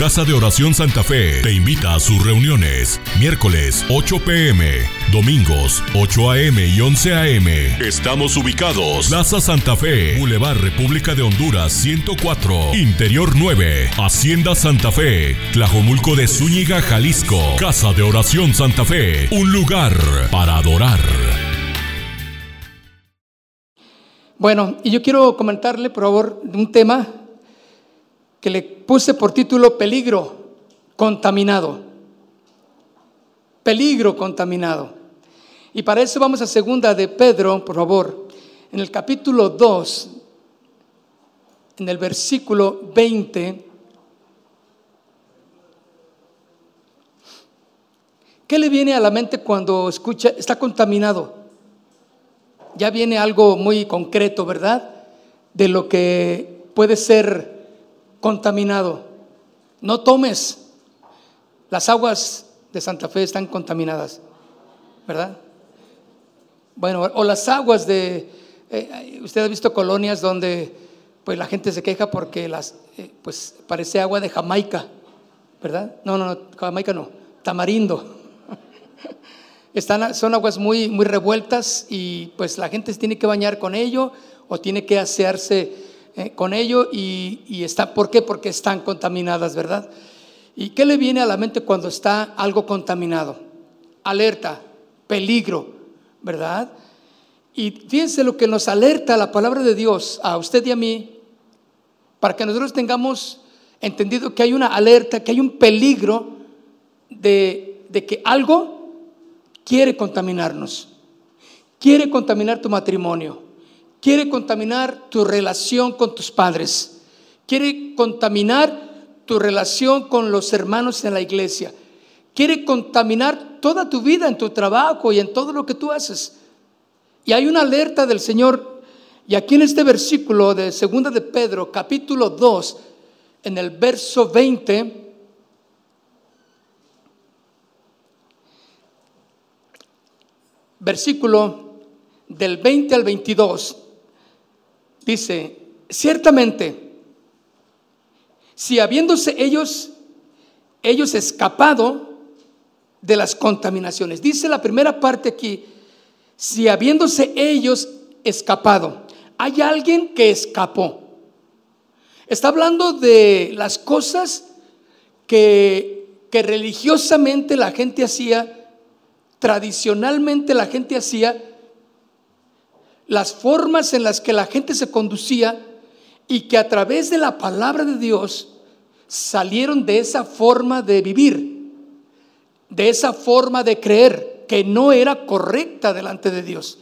Casa de Oración Santa Fe te invita a sus reuniones. Miércoles 8 pm, domingos 8 am y 11 am. Estamos ubicados. Plaza Santa Fe, Boulevard República de Honduras 104, Interior 9, Hacienda Santa Fe, Tlajomulco de Zúñiga, Jalisco. Casa de Oración Santa Fe, un lugar para adorar. Bueno, y yo quiero comentarle, por favor, un tema que le puse por título Peligro contaminado. Peligro contaminado. Y para eso vamos a segunda de Pedro, por favor, en el capítulo 2, en el versículo 20. ¿Qué le viene a la mente cuando escucha está contaminado? Ya viene algo muy concreto, ¿verdad? De lo que puede ser contaminado. No tomes. Las aguas de Santa Fe están contaminadas, ¿verdad? Bueno, o las aguas de... Eh, usted ha visto colonias donde pues la gente se queja porque las, eh, pues parece agua de Jamaica, ¿verdad? No, no, no, Jamaica no, tamarindo. Están, son aguas muy, muy revueltas y pues la gente tiene que bañar con ello o tiene que asearse eh, con ello y, y está, ¿por qué? Porque están contaminadas, ¿verdad? ¿Y qué le viene a la mente cuando está algo contaminado? Alerta, peligro, ¿verdad? Y fíjense lo que nos alerta la palabra de Dios a usted y a mí, para que nosotros tengamos entendido que hay una alerta, que hay un peligro de, de que algo quiere contaminarnos, quiere contaminar tu matrimonio, quiere contaminar tu relación con tus padres, quiere contaminar tu relación con los hermanos en la iglesia, quiere contaminar toda tu vida en tu trabajo y en todo lo que tú haces. Y hay una alerta del Señor, y aquí en este versículo de Segunda de Pedro, capítulo 2, en el verso 20, versículo del 20 al 22, dice, ciertamente, si habiéndose ellos, ellos escapado de las contaminaciones, dice la primera parte aquí, si habiéndose ellos escapado, hay alguien que escapó. Está hablando de las cosas que, que religiosamente la gente hacía, tradicionalmente la gente hacía, las formas en las que la gente se conducía y que a través de la palabra de Dios salieron de esa forma de vivir, de esa forma de creer que no era correcta delante de Dios.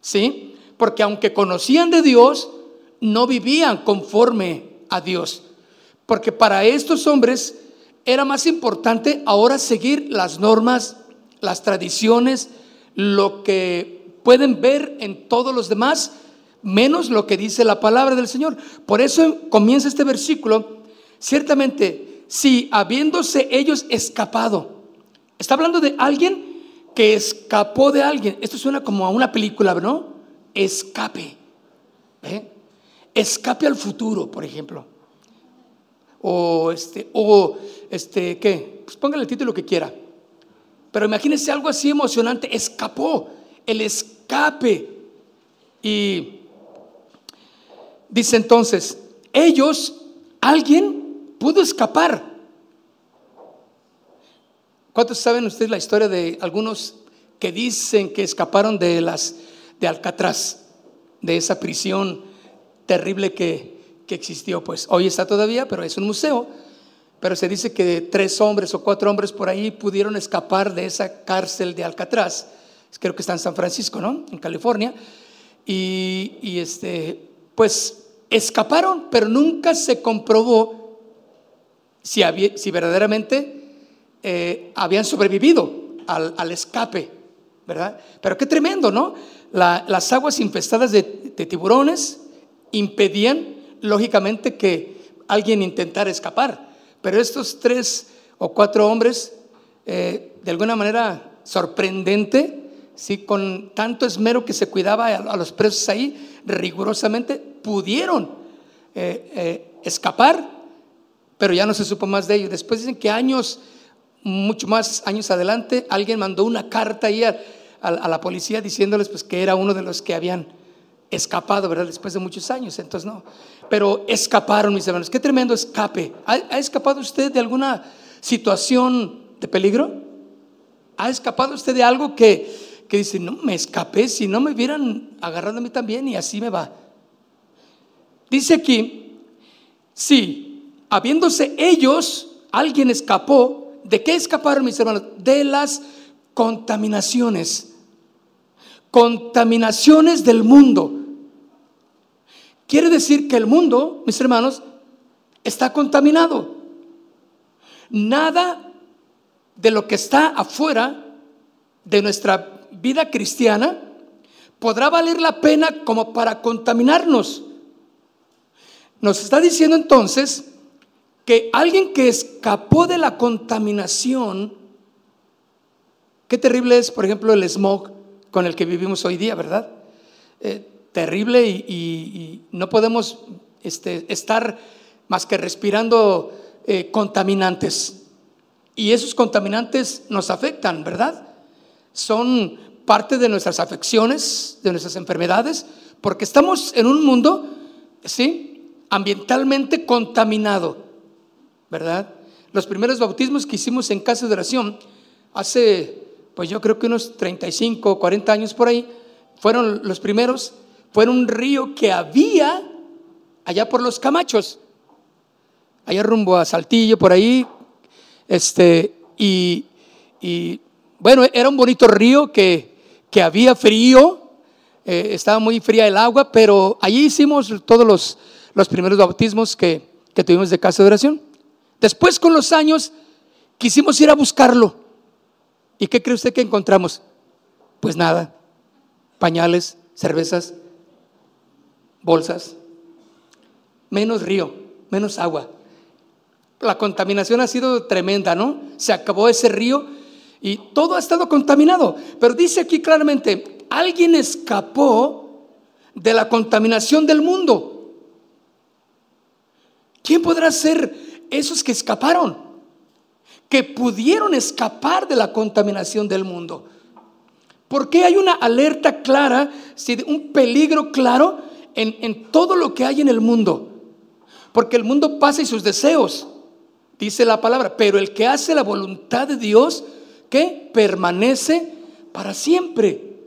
¿Sí? Porque aunque conocían de Dios, no vivían conforme a Dios. Porque para estos hombres era más importante ahora seguir las normas, las tradiciones, lo que pueden ver en todos los demás, menos lo que dice la palabra del Señor. Por eso comienza este versículo, ciertamente, si habiéndose ellos escapado, está hablando de alguien que escapó de alguien. Esto suena como a una película, ¿no? Escape. ¿eh? Escape al futuro, por ejemplo. O este, o este, ¿qué? Pues póngale el título que quiera. Pero imagínense algo así emocionante, escapó el escape. Y dice entonces, ellos, alguien pudo escapar. ¿Cuántos saben ustedes la historia de algunos que dicen que escaparon de las de Alcatraz, de esa prisión terrible que, que existió? Pues hoy está todavía, pero es un museo. Pero se dice que tres hombres o cuatro hombres por ahí pudieron escapar de esa cárcel de Alcatraz creo que está en San Francisco, ¿no? En California. Y, este, pues escaparon, pero nunca se comprobó si, había, si verdaderamente eh, habían sobrevivido al, escape, ¿verdad? Pero qué tremendo, ¿no? las aguas infestadas de, tiburones impedían, lógicamente, que alguien intentara escapar. Pero estos tres o cuatro hombres, eh, de alguna manera sorprendente, ¿sí? con tanto esmero que se cuidaba a, los presos ahí, rigurosamente pudieron eh, eh, escapar, pero ya no se supo más de ellos. Después dicen que años, mucho más años adelante, alguien mandó una carta ahí a, la policía diciéndoles pues que era uno de los que habían escapado, ¿verdad? Después de muchos años, entonces no. Pero escaparon, mis hermanos. Qué tremendo escape. ¿Ha, escapado usted de alguna situación de peligro? ¿Ha escapado usted de algo que, que dice, no, me escapé, si no me hubieran agarrado a mí también y así me va? Dice aquí, sí, habiéndose ellos, alguien escapó. ¿De qué escaparon mis hermanos? De las contaminaciones. Contaminaciones del mundo. Quiere decir que el mundo, mis hermanos, está contaminado. Nada de lo que está afuera de nuestra vida cristiana podrá valer la pena como para contaminarnos. Nos está diciendo entonces que alguien que escapó de la contaminación, qué terrible es, por ejemplo, el smog con el que vivimos hoy día, ¿verdad? Eh, terrible y, no podemos este, estar más que respirando eh, contaminantes. Y esos contaminantes nos afectan, ¿verdad? Son parte de nuestras afecciones, de nuestras enfermedades, porque estamos en un mundo, ¿sí? ambientalmente contaminado, ¿verdad? Los primeros bautismos que hicimos en casa de oración, hace, pues yo creo que unos 35, 40 años por ahí, fueron los primeros, fueron un río que había allá por los Camachos, allá rumbo a Saltillo, por ahí, este, y, bueno, era un bonito río que, que había frío, eh, estaba muy fría el agua, pero allí hicimos todos los los primeros bautismos que, tuvimos de casa de oración. Después, con los años, quisimos ir a buscarlo. ¿Y qué cree usted que encontramos? Pues nada, pañales, cervezas, bolsas, menos río, menos agua. La contaminación ha sido tremenda, ¿no? Se acabó ese río y todo ha estado contaminado. Pero dice aquí claramente, alguien escapó de la contaminación del mundo. ¿Quién podrá ser esos que escaparon? Que pudieron escapar de la contaminación del mundo. ¿Por qué hay una alerta clara, un peligro claro en, en todo lo que hay en el mundo? Porque el mundo pasa y sus deseos, dice la palabra, pero el que hace la voluntad de Dios, que permanece para siempre.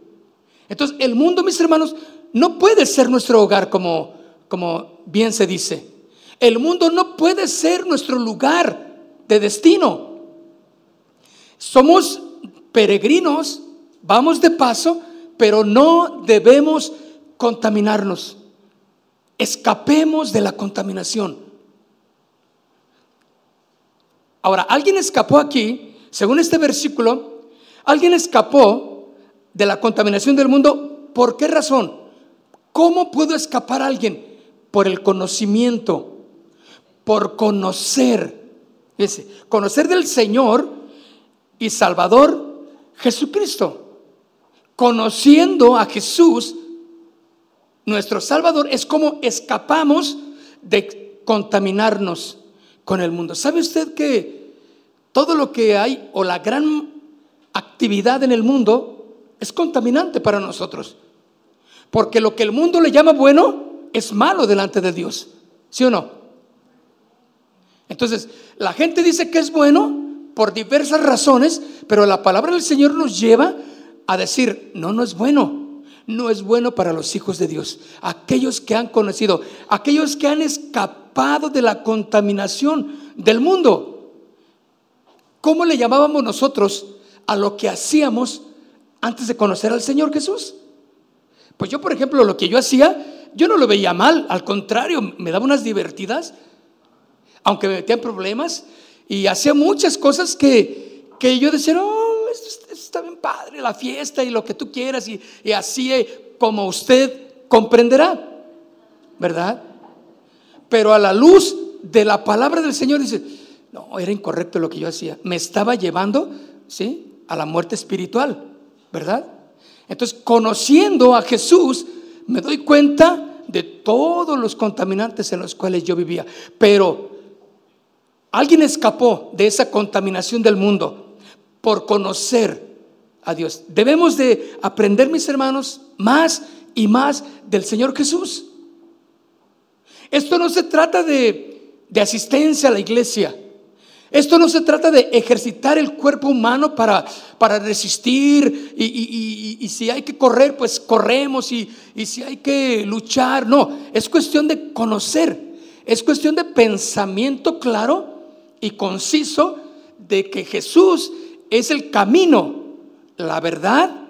Entonces, el mundo, mis hermanos, no puede ser nuestro hogar como, como bien se dice. El mundo no puede ser nuestro lugar de destino. Somos peregrinos, vamos de paso, pero no debemos contaminarnos. Escapemos de la contaminación. Ahora, alguien escapó aquí, según este versículo, alguien escapó de la contaminación del mundo. ¿Por qué razón? ¿Cómo pudo escapar alguien? Por el conocimiento por conocer. conocer del Señor y Salvador Jesucristo. Conociendo a Jesús, nuestro Salvador, es como escapamos de contaminarnos con el mundo. ¿Sabe usted que todo lo que hay o la gran actividad en el mundo es contaminante para nosotros? Porque lo que el mundo le llama bueno es malo delante de Dios. ¿Sí o no? Entonces, la gente dice que es bueno por diversas razones, pero la palabra del Señor nos lleva a decir, no, no es bueno, no es bueno para los hijos de Dios, aquellos que han conocido, aquellos que han escapado de la contaminación del mundo. ¿Cómo le llamábamos nosotros a lo que hacíamos antes de conocer al Señor Jesús? Pues yo, por ejemplo, lo que yo hacía, yo no lo veía mal, al contrario, me daba unas divertidas aunque me metía en problemas y hacía muchas cosas que, que yo decía, no, esto, está bien padre, la fiesta y lo que tú quieras y, y así como usted comprenderá, ¿verdad? Pero a la luz de la palabra del Señor dice, no, era incorrecto lo que yo hacía, me estaba llevando, ¿sí? A la muerte espiritual, ¿verdad? Entonces, conociendo a Jesús, me doy cuenta de todos los contaminantes en los cuales yo vivía, pero Alguien escapó de esa contaminación del mundo por conocer a Dios. Debemos de aprender, mis hermanos, más y más del Señor Jesús. Esto no se trata de, de asistencia a la iglesia. Esto no se trata de ejercitar el cuerpo humano para, para resistir y, si hay que correr, pues corremos y, y si hay que luchar. No, es cuestión de conocer, es cuestión de pensamiento claro y conciso de que Jesús es el camino, la verdad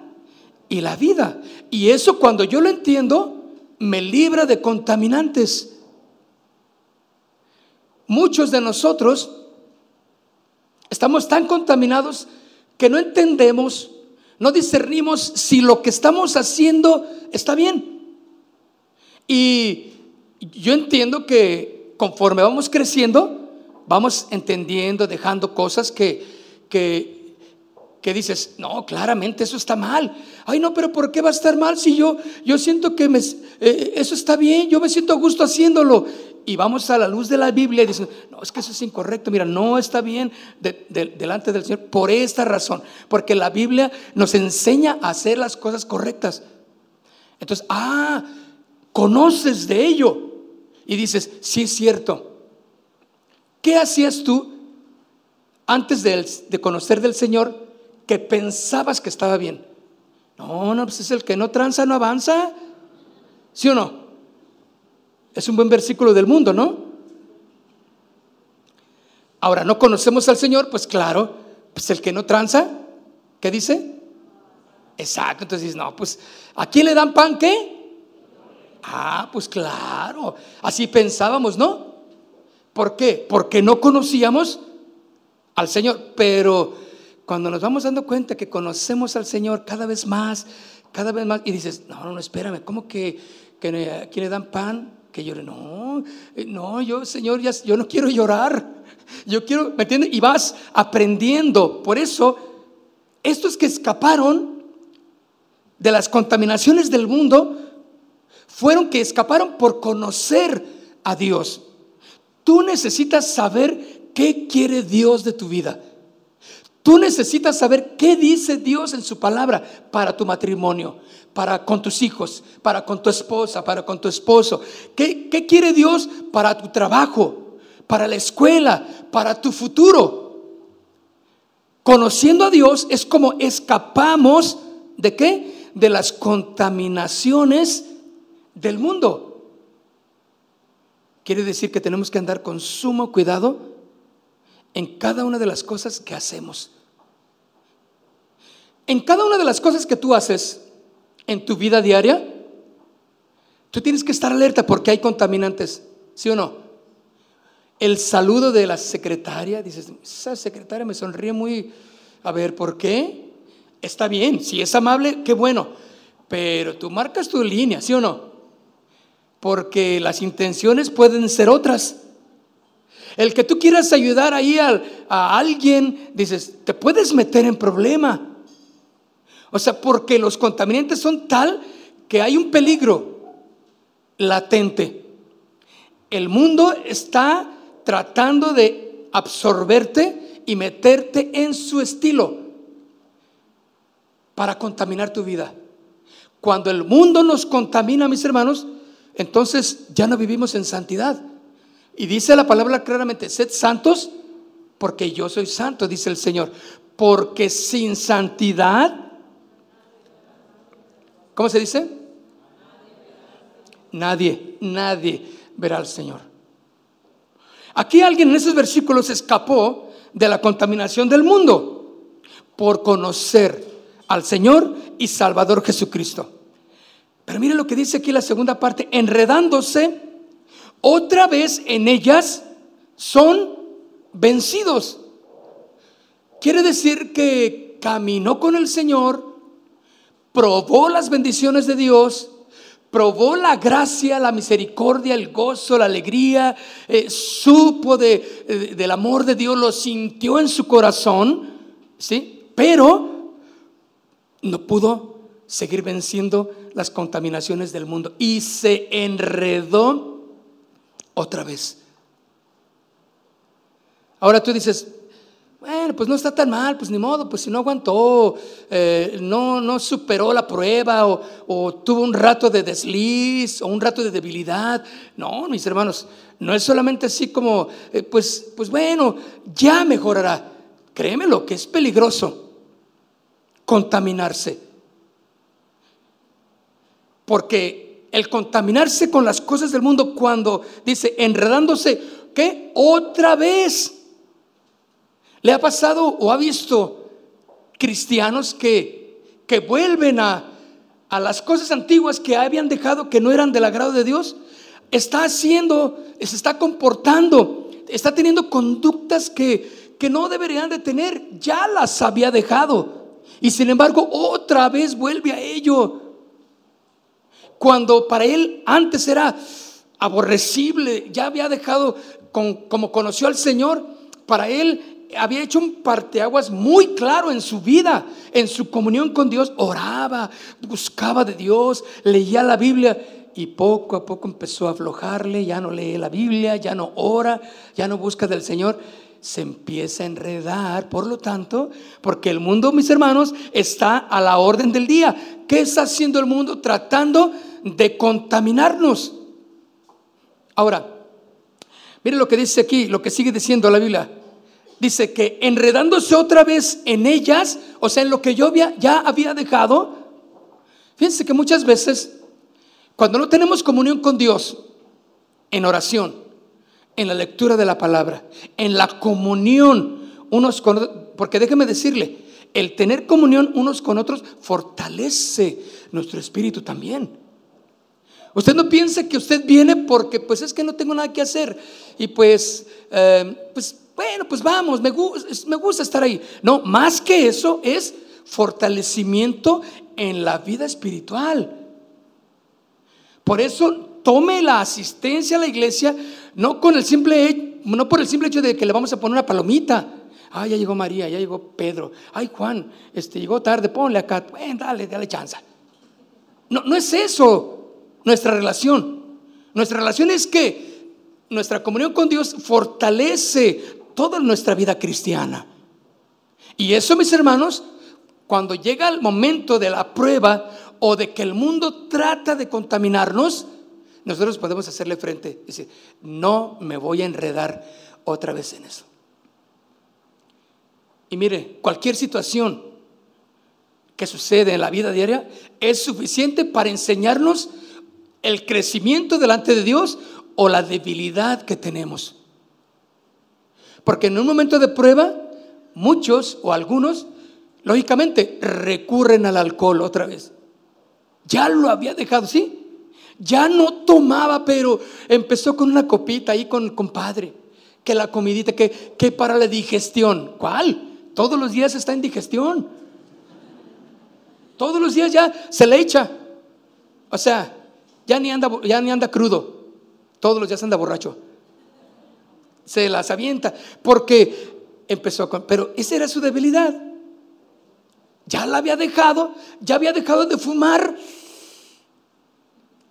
y la vida. Y eso cuando yo lo entiendo, me libra de contaminantes. Muchos de nosotros estamos tan contaminados que no entendemos, no discernimos si lo que estamos haciendo está bien. Y yo entiendo que conforme vamos creciendo, vamos entendiendo, dejando cosas que, que, dices, no, claramente eso está mal. Ay, no, pero ¿por qué va a estar mal si yo, yo siento que me, eh, eso está bien, yo me siento a gusto haciéndolo? Y vamos a la luz de la Biblia y dicen, no, es que eso es incorrecto, mira, no está bien delante del Señor por esta razón, porque la Biblia nos enseña a hacer las cosas correctas. Entonces, ah, conoces de ello y dices, sí es cierto. ¿Qué hacías tú antes de, de conocer del Señor que pensabas que estaba bien? No, no, pues es el que no tranza, no avanza. ¿Sí o no? Es un buen versículo del mundo, ¿no? Ahora, ¿no conocemos al Señor? Pues claro, pues el que no tranza, ¿qué dice? Exacto, entonces no, pues ¿a quién le dan pan qué? Ah, pues claro, así pensábamos, ¿no? ¿Por qué? Porque no conocíamos al Señor, pero cuando nos vamos dando cuenta que conocemos al Señor cada vez más, cada vez más, y dices, no, no, no, espérame, ¿cómo que, que aquí le dan pan? Que llore. No, eh, no, yo, Señor, ya, yo no quiero llorar. Yo quiero, ¿me entiendes? Y vas aprendiendo. Por eso, estos que escaparon de las contaminaciones del mundo fueron que escaparon por conocer a Dios. Tú necesitas saber qué quiere Dios de tu vida. Tú necesitas saber qué dice Dios en su palabra para tu matrimonio, para con tus hijos, para con tu esposa, para con tu esposo. ¿Qué, quiere Dios para tu trabajo, para la escuela, para tu futuro? Conociendo a Dios es como escapamos de qué? De las contaminaciones del mundo. Quiere decir que tenemos que andar con sumo cuidado en cada una de las cosas que hacemos. En cada una de las cosas que tú haces en tu vida diaria, tú tienes que estar alerta porque hay contaminantes, ¿sí o no? El saludo de la secretaria, dices, esa secretaria me sonríe muy, a ver, ¿por qué? Está bien, si es amable, qué bueno, pero tú marcas tu línea, ¿sí o no? Porque las intenciones pueden ser otras. El que tú quieras ayudar ahí a, alguien, dices, te puedes meter en problema. O sea, porque los contaminantes son tal que hay un peligro latente. El mundo está tratando de absorberte y meterte en su estilo para contaminar tu vida. Cuando el mundo nos contamina, mis hermanos, entonces ya no vivimos en santidad. Y dice la palabra claramente, sed santos porque yo soy santo, dice el Señor. Porque sin santidad ¿Cómo se dice? Nadie, nadie verá al Señor. Aquí alguien en esos versículos escapó de la contaminación del mundo por conocer al Señor y Salvador Jesucristo. Pero mire lo que dice aquí la segunda parte, enredándose otra vez en ellas son vencidos. Quiere decir que caminó con el Señor, probó las bendiciones de Dios, probó la gracia, la misericordia, el gozo, la alegría, eh, supo de, del amor de Dios, lo sintió en su corazón, ¿sí? Pero no pudo seguir venciendo las contaminaciones del mundo y se enredó otra vez. Ahora tú dices, bueno, pues no está tan mal, pues ni modo, pues si no aguantó, eh, no, no superó la prueba o, tuvo un rato de desliz o un rato de debilidad. No, mis hermanos, no es solamente así como, eh, pues, pues bueno, ya mejorará. Créeme lo que es peligroso contaminarse. Porque el contaminarse con las cosas del mundo cuando dice enredándose, ¿qué? Otra vez ¿Le ha pasado o ha visto cristianos que, que vuelven a, a las cosas antiguas que habían dejado que no eran del agrado de Dios? Está haciendo, se está comportando, está teniendo conductas que, que no deberían de tener, ya las había dejado. Y sin embargo, otra vez vuelve a ello. Cuando para él antes era aborrecible, ya había dejado, como conoció al Señor, para él había hecho un parteaguas muy claro en su vida, en su comunión con Dios, oraba, buscaba de Dios, leía la Biblia y poco a poco empezó a aflojarle, ya no lee la Biblia, ya no ora, ya no busca del Señor, se empieza a enredar, por lo tanto, porque el mundo, mis hermanos, está a la orden del día. ¿Qué está haciendo el mundo? Tratando de contaminarnos. Ahora, mire lo que dice aquí, lo que sigue diciendo la Biblia dice que enredándose otra vez en ellas, o sea, en lo que yo ya había dejado, fíjense que muchas veces, cuando no tenemos comunión con Dios, en oración, en la lectura de la palabra, en la comunión unos con otros, porque déjeme decirle, el tener comunión unos con otros fortalece nuestro espíritu también. Usted no piense que usted viene porque pues es que no tengo nada que hacer y pues, eh, pues bueno, pues vamos, me, gusta estar ahí. No, más que eso es fortalecimiento en la vida espiritual. Por eso tome la asistencia a la iglesia no con el simple no por el simple hecho de que le vamos a poner una palomita. Ay, ya llegó María, ya llegó Pedro. Ay, Juan, este llegó tarde, ponle acá. Bueno, dale, dale chance. No, no es eso nuestra relación. Nuestra relación es que nuestra comunión con Dios fortalece toda nuestra vida cristiana. Y eso, mis hermanos, cuando llega el momento de la prueba o de que el mundo trata de contaminarnos, nosotros podemos hacerle frente. y Decir, no me voy a enredar otra vez en eso. Y mire, cualquier situación que sucede en la vida diaria es suficiente para enseñarnos el crecimiento delante de Dios o la debilidad que tenemos. Porque en un momento de prueba, muchos o algunos, lógicamente, recurren al alcohol otra vez. Ya lo había dejado, ¿sí? Ya no tomaba, pero empezó con una copita ahí con el compadre. Que la comidita, que, que para la digestión. ¿Cuál? Todos los días está en digestión. Todos los días ya se le echa. O sea, ya ni anda, ya ni anda crudo. Todos los días anda borracho se las avienta, porque empezó con, pero esa era su debilidad. Ya la había dejado, ya había dejado de fumar,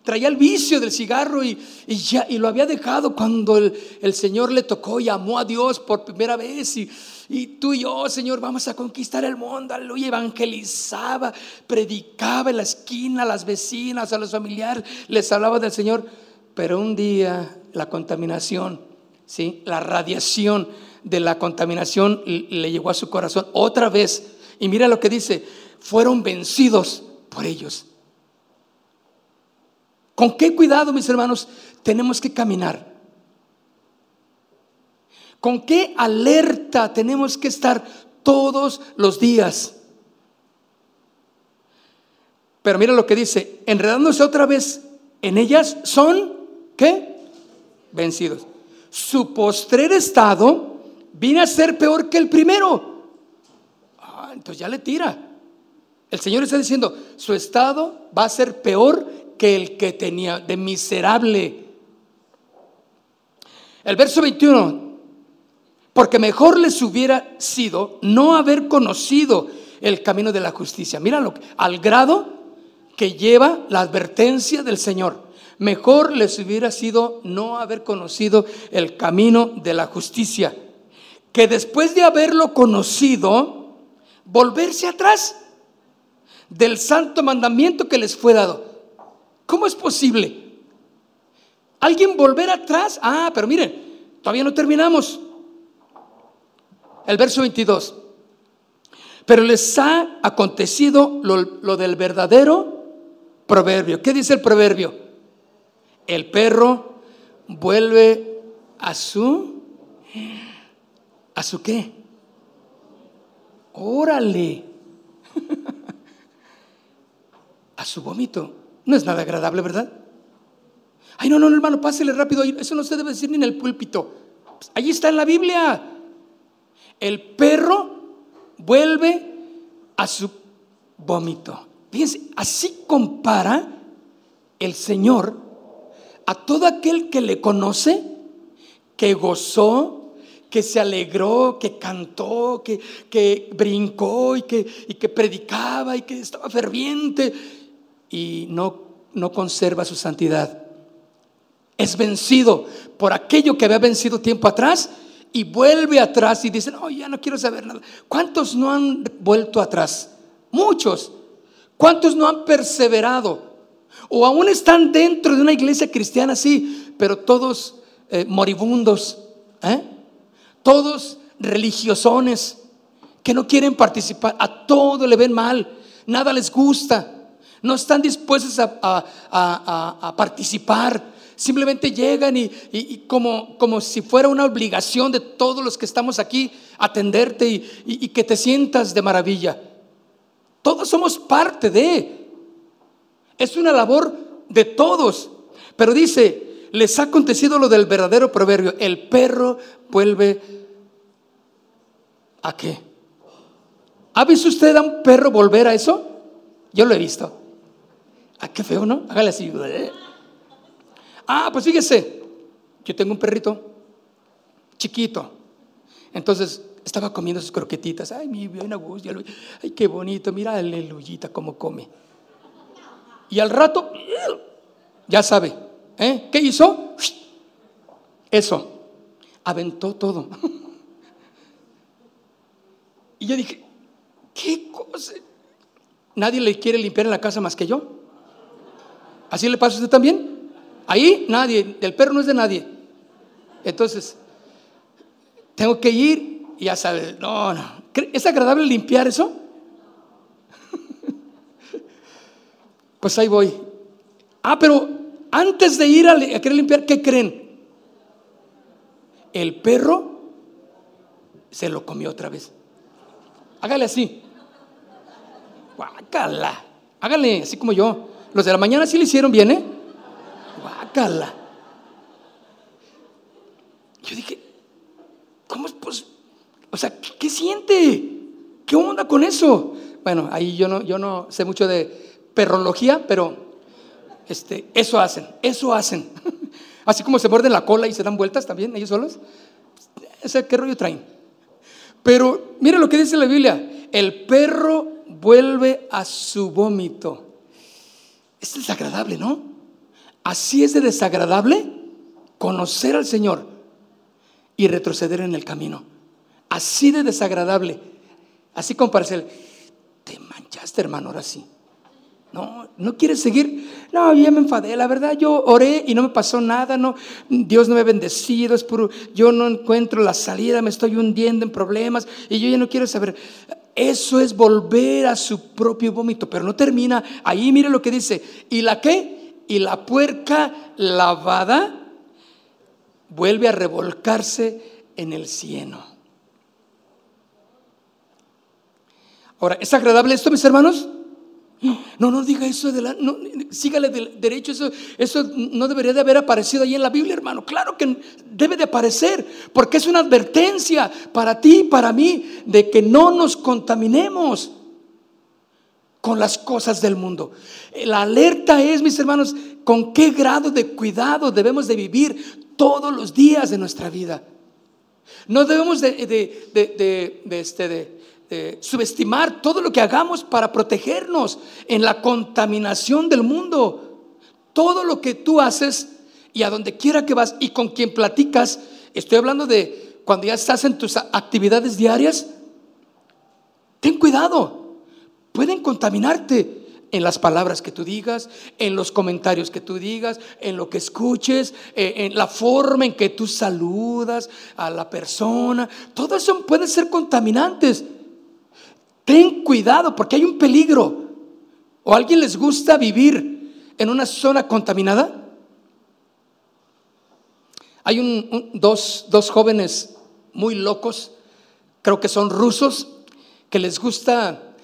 traía el vicio del cigarro y, ya, y lo había dejado cuando el, Señor le tocó y amó a Dios por primera vez. Y, y tú y yo, Señor, vamos a conquistar el mundo. Aleluya, evangelizaba, predicaba en la esquina a las vecinas, a los familiares, les hablaba del Señor. Pero un día la contaminación ¿sí? La radiación de la contaminación le llegó a su corazón otra vez. Y mira lo que dice, fueron vencidos por ellos. ¿Con qué cuidado, mis hermanos, tenemos que caminar? ¿Con qué alerta tenemos que estar todos los días? Pero mira lo que dice, enredándose otra vez en ellas son, ¿qué? Vencidos su postrer estado viene a ser peor que el primero. Ah, entonces ya le tira. El Señor está diciendo, su estado va a ser peor que el que tenía, de miserable. El verso 21, porque mejor les hubiera sido no haber conocido el camino de la justicia. Míralo, al grado que lleva la advertencia del Señor. Mejor les hubiera sido no haber conocido el camino de la justicia, que después de haberlo conocido, volverse atrás del santo mandamiento que les fue dado. ¿Cómo es posible? ¿Alguien volver atrás? Ah, pero miren, todavía no terminamos. El verso 22. Pero les ha acontecido lo, lo del verdadero proverbio. ¿Qué dice el proverbio? El perro vuelve a su... ¿A su qué? Órale. a su vómito. No es nada agradable, ¿verdad? Ay, no, no, hermano, pásele rápido. Eso no se debe decir ni en el púlpito. Allí está en la Biblia. El perro vuelve a su vómito. Fíjense, así compara el Señor a todo aquel que le conoce, que gozó, que se alegró, que cantó, que, que brincó y que, y que predicaba y que estaba ferviente y no, no conserva su santidad. Es vencido por aquello que había vencido tiempo atrás y vuelve atrás y dice, no, ya no quiero saber nada. ¿Cuántos no han vuelto atrás? Muchos. ¿Cuántos no han perseverado? O aún están dentro de una iglesia cristiana así, pero todos eh, moribundos, ¿eh? todos religiosones que no quieren participar, a todo le ven mal, nada les gusta, no están dispuestos a participar Simplemente llegan y, como, como, si fuera una obligación de todos los que estamos aquí atenderte y, que te sientas de maravilla. Todos somos parte de. Es una labor de todos. Pero dice, les ha acontecido lo del verdadero proverbio. El perro vuelve a qué? ¿Ha visto usted a un perro volver a eso? Yo lo he visto. ¿A ah, qué feo, no? Hágale así. Ah, pues fíjese, yo tengo un perrito chiquito. Entonces estaba comiendo sus croquetitas. Ay, mi bien Ay, qué bonito. Mira aleluyita cómo come. Y al rato, ya sabe. ¿eh? ¿Qué hizo? Eso. Aventó todo. Y yo dije, ¿qué cosa? Nadie le quiere limpiar en la casa más que yo. ¿Así le pasa a usted también? Ahí nadie, el perro no es de nadie. Entonces, tengo que ir y ya sabes, no, no. ¿Es agradable limpiar eso? Pues ahí voy. Ah, pero antes de ir a, querer limpiar, ¿qué creen? El perro se lo comió otra vez. Hágale así. Guácala. Hágale así como yo. Los de la mañana sí le hicieron bien, ¿eh? Yo dije, ¿cómo es pues? O sea, ¿qué, siente? ¿Qué onda con eso? Bueno, ahí yo no, yo no sé mucho de perrología, pero este, eso hacen, eso hacen. Así como se muerden la cola y se dan vueltas también, ellos solos. Qué rollo traen. Pero mire lo que dice la Biblia: el perro vuelve a su vómito. Es desagradable, ¿no? Así es de desagradable conocer al Señor y retroceder en el camino. Así de desagradable. Así como parecer, te manchaste hermano, ahora sí. No, no quieres seguir. No, ya me enfadé. La verdad, yo oré y no me pasó nada. No, Dios no me ha bendecido. Es puro, yo no encuentro la salida. Me estoy hundiendo en problemas y yo ya no quiero saber. Eso es volver a su propio vómito, pero no termina. Ahí mire lo que dice. ¿Y la qué? y la puerca lavada vuelve a revolcarse en el cieno. Ahora, ¿es agradable esto, mis hermanos? No, no diga eso, de la, no, sígale derecho, eso, eso no debería de haber aparecido ahí en la Biblia, hermano. Claro que debe de aparecer, porque es una advertencia para ti y para mí de que no nos contaminemos con las cosas del mundo. La alerta es, mis hermanos, con qué grado de cuidado debemos de vivir todos los días de nuestra vida. No debemos de, este, subestimar todo lo que hagamos para protegernos en la contaminación del mundo. Todo lo que tú haces y a donde quiera que vas y con quien platicas, estoy hablando de cuando ya estás en tus actividades diarias, ten cuidado. Pueden contaminarte en las palabras que tú digas, en los comentarios que tú digas, en lo que escuches, eh, en la forma en que tú saludas a la persona. Todo eso puede ser contaminantes. Ten cuidado porque hay un peligro. ¿O a alguien les gusta vivir en una zona contaminada? Hay un, dos, dos jóvenes muy locos, creo que son rusos, que les gusta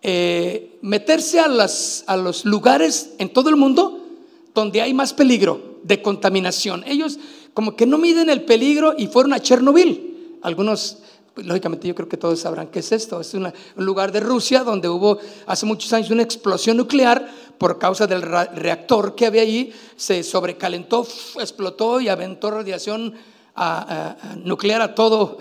eh, meterse a, las, a los lugares en todo el mundo donde hay más peligro de contaminación. Ellos como que no miden el peligro y fueron a Chernobyl. Algunos, lógicamente yo creo que todos sabrán qué es esto. Es un lugar de Rusia donde hubo hace muchos años una explosión nuclear por causa del reactor que había allí. Se sobrecalentó, explotó y aventó radiación nuclear a todo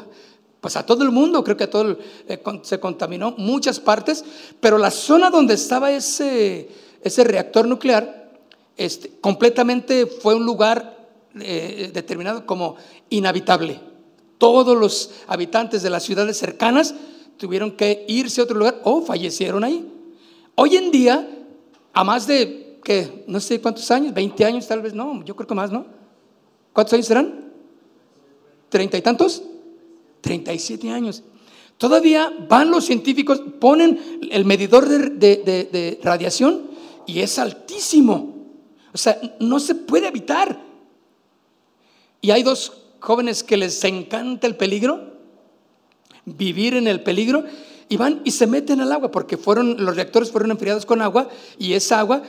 pues a todo el mundo, creo que a todo eh, se contaminó, muchas partes, pero la zona donde estaba ese, ese reactor nuclear, este, completamente fue un lugar eh, determinado como inhabitable. Todos los habitantes de las ciudades cercanas tuvieron que irse a otro lugar o fallecieron ahí. Hoy en día, a más de, que no sé cuántos años, 20 años tal vez, no, yo creo que más, ¿no? ¿Cuántos años serán? ¿Treinta y tantos? 37 años. Todavía van los científicos, ponen el medidor de, radiación y es altísimo. O sea, no se puede evitar. Y hay dos jóvenes que les encanta el peligro, vivir en el peligro, y van y se meten al agua, porque fueron, los reactores fueron enfriados con agua, y esa agua,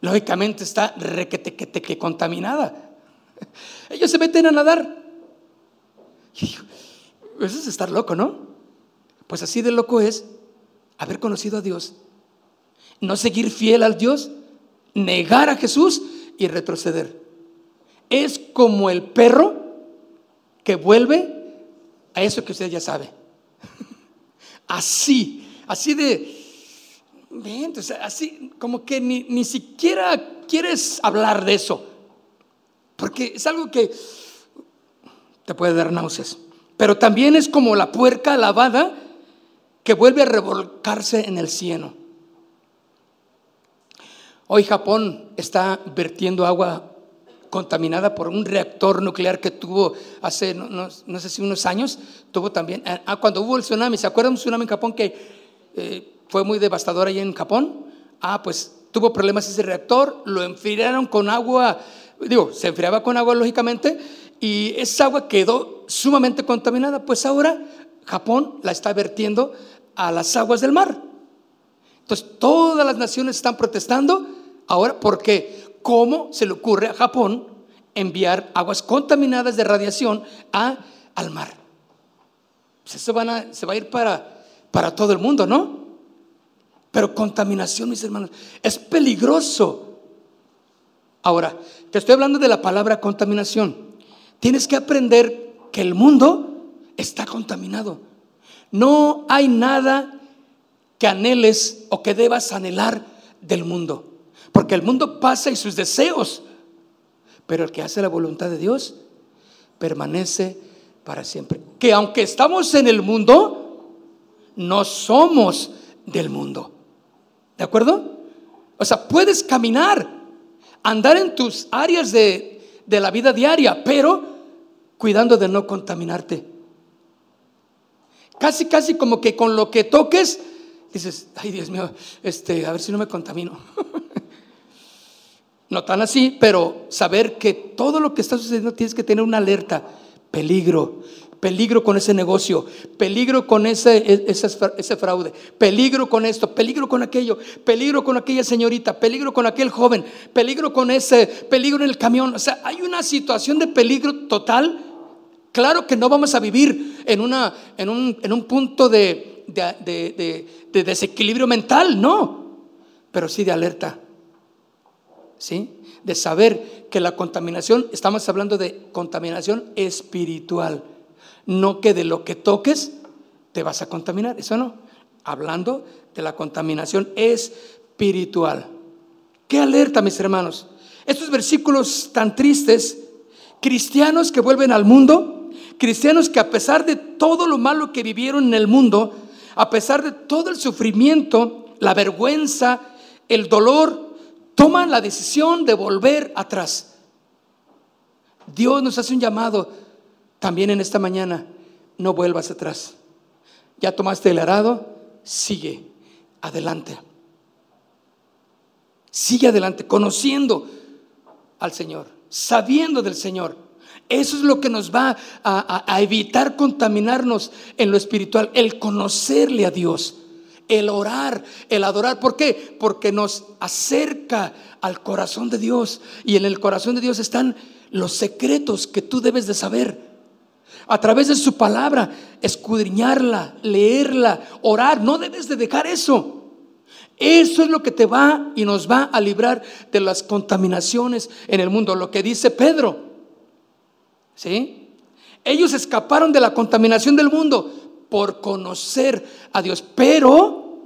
lógicamente, está requete que contaminada. Ellos se meten a nadar. Eso es estar loco, ¿no? Pues así de loco es haber conocido a Dios, no seguir fiel al Dios, negar a Jesús y retroceder. Es como el perro que vuelve a eso que usted ya sabe. Así, así de, así como que ni, ni siquiera quieres hablar de eso, porque es algo que te puede dar náuseas. Pero también es como la puerca lavada que vuelve a revolcarse en el cieno. Hoy Japón está vertiendo agua contaminada por un reactor nuclear que tuvo hace, no, sé si unos años, tuvo también, ah, ah, cuando hubo el tsunami, ¿se acuerdan un tsunami en Japón que eh, fue muy devastador ahí en Japón? Ah, pues tuvo problemas ese reactor, lo enfriaron con agua, digo, se enfriaba con agua lógicamente, y esa agua quedó sumamente contaminada, pues ahora Japón la está vertiendo a las aguas del mar. Entonces todas las naciones están protestando ahora porque ¿cómo se le ocurre a Japón enviar aguas contaminadas de radiación al mar? Pues eso se va a ir para, para todo el mundo, ¿no? Pero contaminación, mis hermanos, es peligroso. Ahora, te estoy hablando de la palabra contaminación. Tienes que aprender que el mundo está contaminado. No hay nada que anheles o que debas anhelar del mundo. Porque el mundo pasa y sus deseos. Pero el que hace la voluntad de Dios permanece para siempre. Que aunque estamos en el mundo, no somos del mundo. ¿De acuerdo? O sea, puedes caminar, andar en tus áreas de de la vida diaria, pero cuidando de no contaminarte. Casi, casi como que con lo que toques, dices, ay Dios mío, este, a ver si no me contamino. no tan así, pero saber que todo lo que está sucediendo tienes que tener una alerta, peligro, peligro con ese negocio, peligro con ese, e, ese, fraude, peligro con esto, peligro con aquello, peligro con aquella señorita, peligro con aquel joven, peligro con ese, peligro en el camión. O sea, hay una situación de peligro total. Claro que no vamos a vivir en, una, en, un, en un punto de, de, de desequilibrio mental, no, pero sí de alerta. ¿Sí? De saber que la contaminación, estamos hablando de contaminación espiritual no que de lo que toques te vas a contaminar, eso no. Hablando de la contaminación espiritual. Qué alerta, mis hermanos. Estos versículos tan tristes, cristianos que vuelven al mundo, cristianos que a pesar de todo lo malo que vivieron en el mundo, a pesar de todo el sufrimiento, la vergüenza, el dolor, toman la decisión de volver atrás. Dios nos hace un llamado también en esta mañana, no vuelvas atrás. Ya tomaste el arado, sigue adelante. Sigue adelante, conociendo al Señor, sabiendo del Señor. Eso es lo que nos va a, evitar contaminarnos en lo espiritual, el conocerle a Dios, el orar, el adorar. ¿Por qué? Porque nos acerca al corazón de Dios y en el corazón de Dios están los secretos que tú debes de saber. A través de su palabra, escudriñarla, leerla, orar. No debes de dejar eso. Eso es lo que te va y nos va a librar de las contaminaciones en el mundo. Lo que dice Pedro. ¿Sí? Ellos escaparon de la contaminación del mundo por conocer a Dios, pero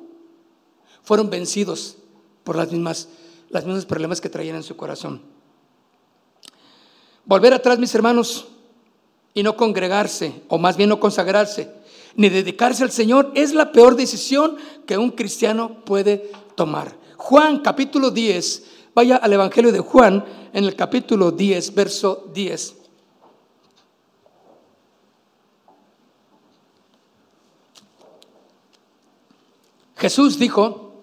fueron vencidos por las mismas, los mismos problemas que traían en su corazón. Volver atrás, mis hermanos, y no congregarse, o más bien no consagrarse, ni dedicarse al Señor, es la peor decisión que un cristiano puede tomar. Juan capítulo 10, vaya al Evangelio de Juan en el capítulo 10, verso 10. Jesús dijo,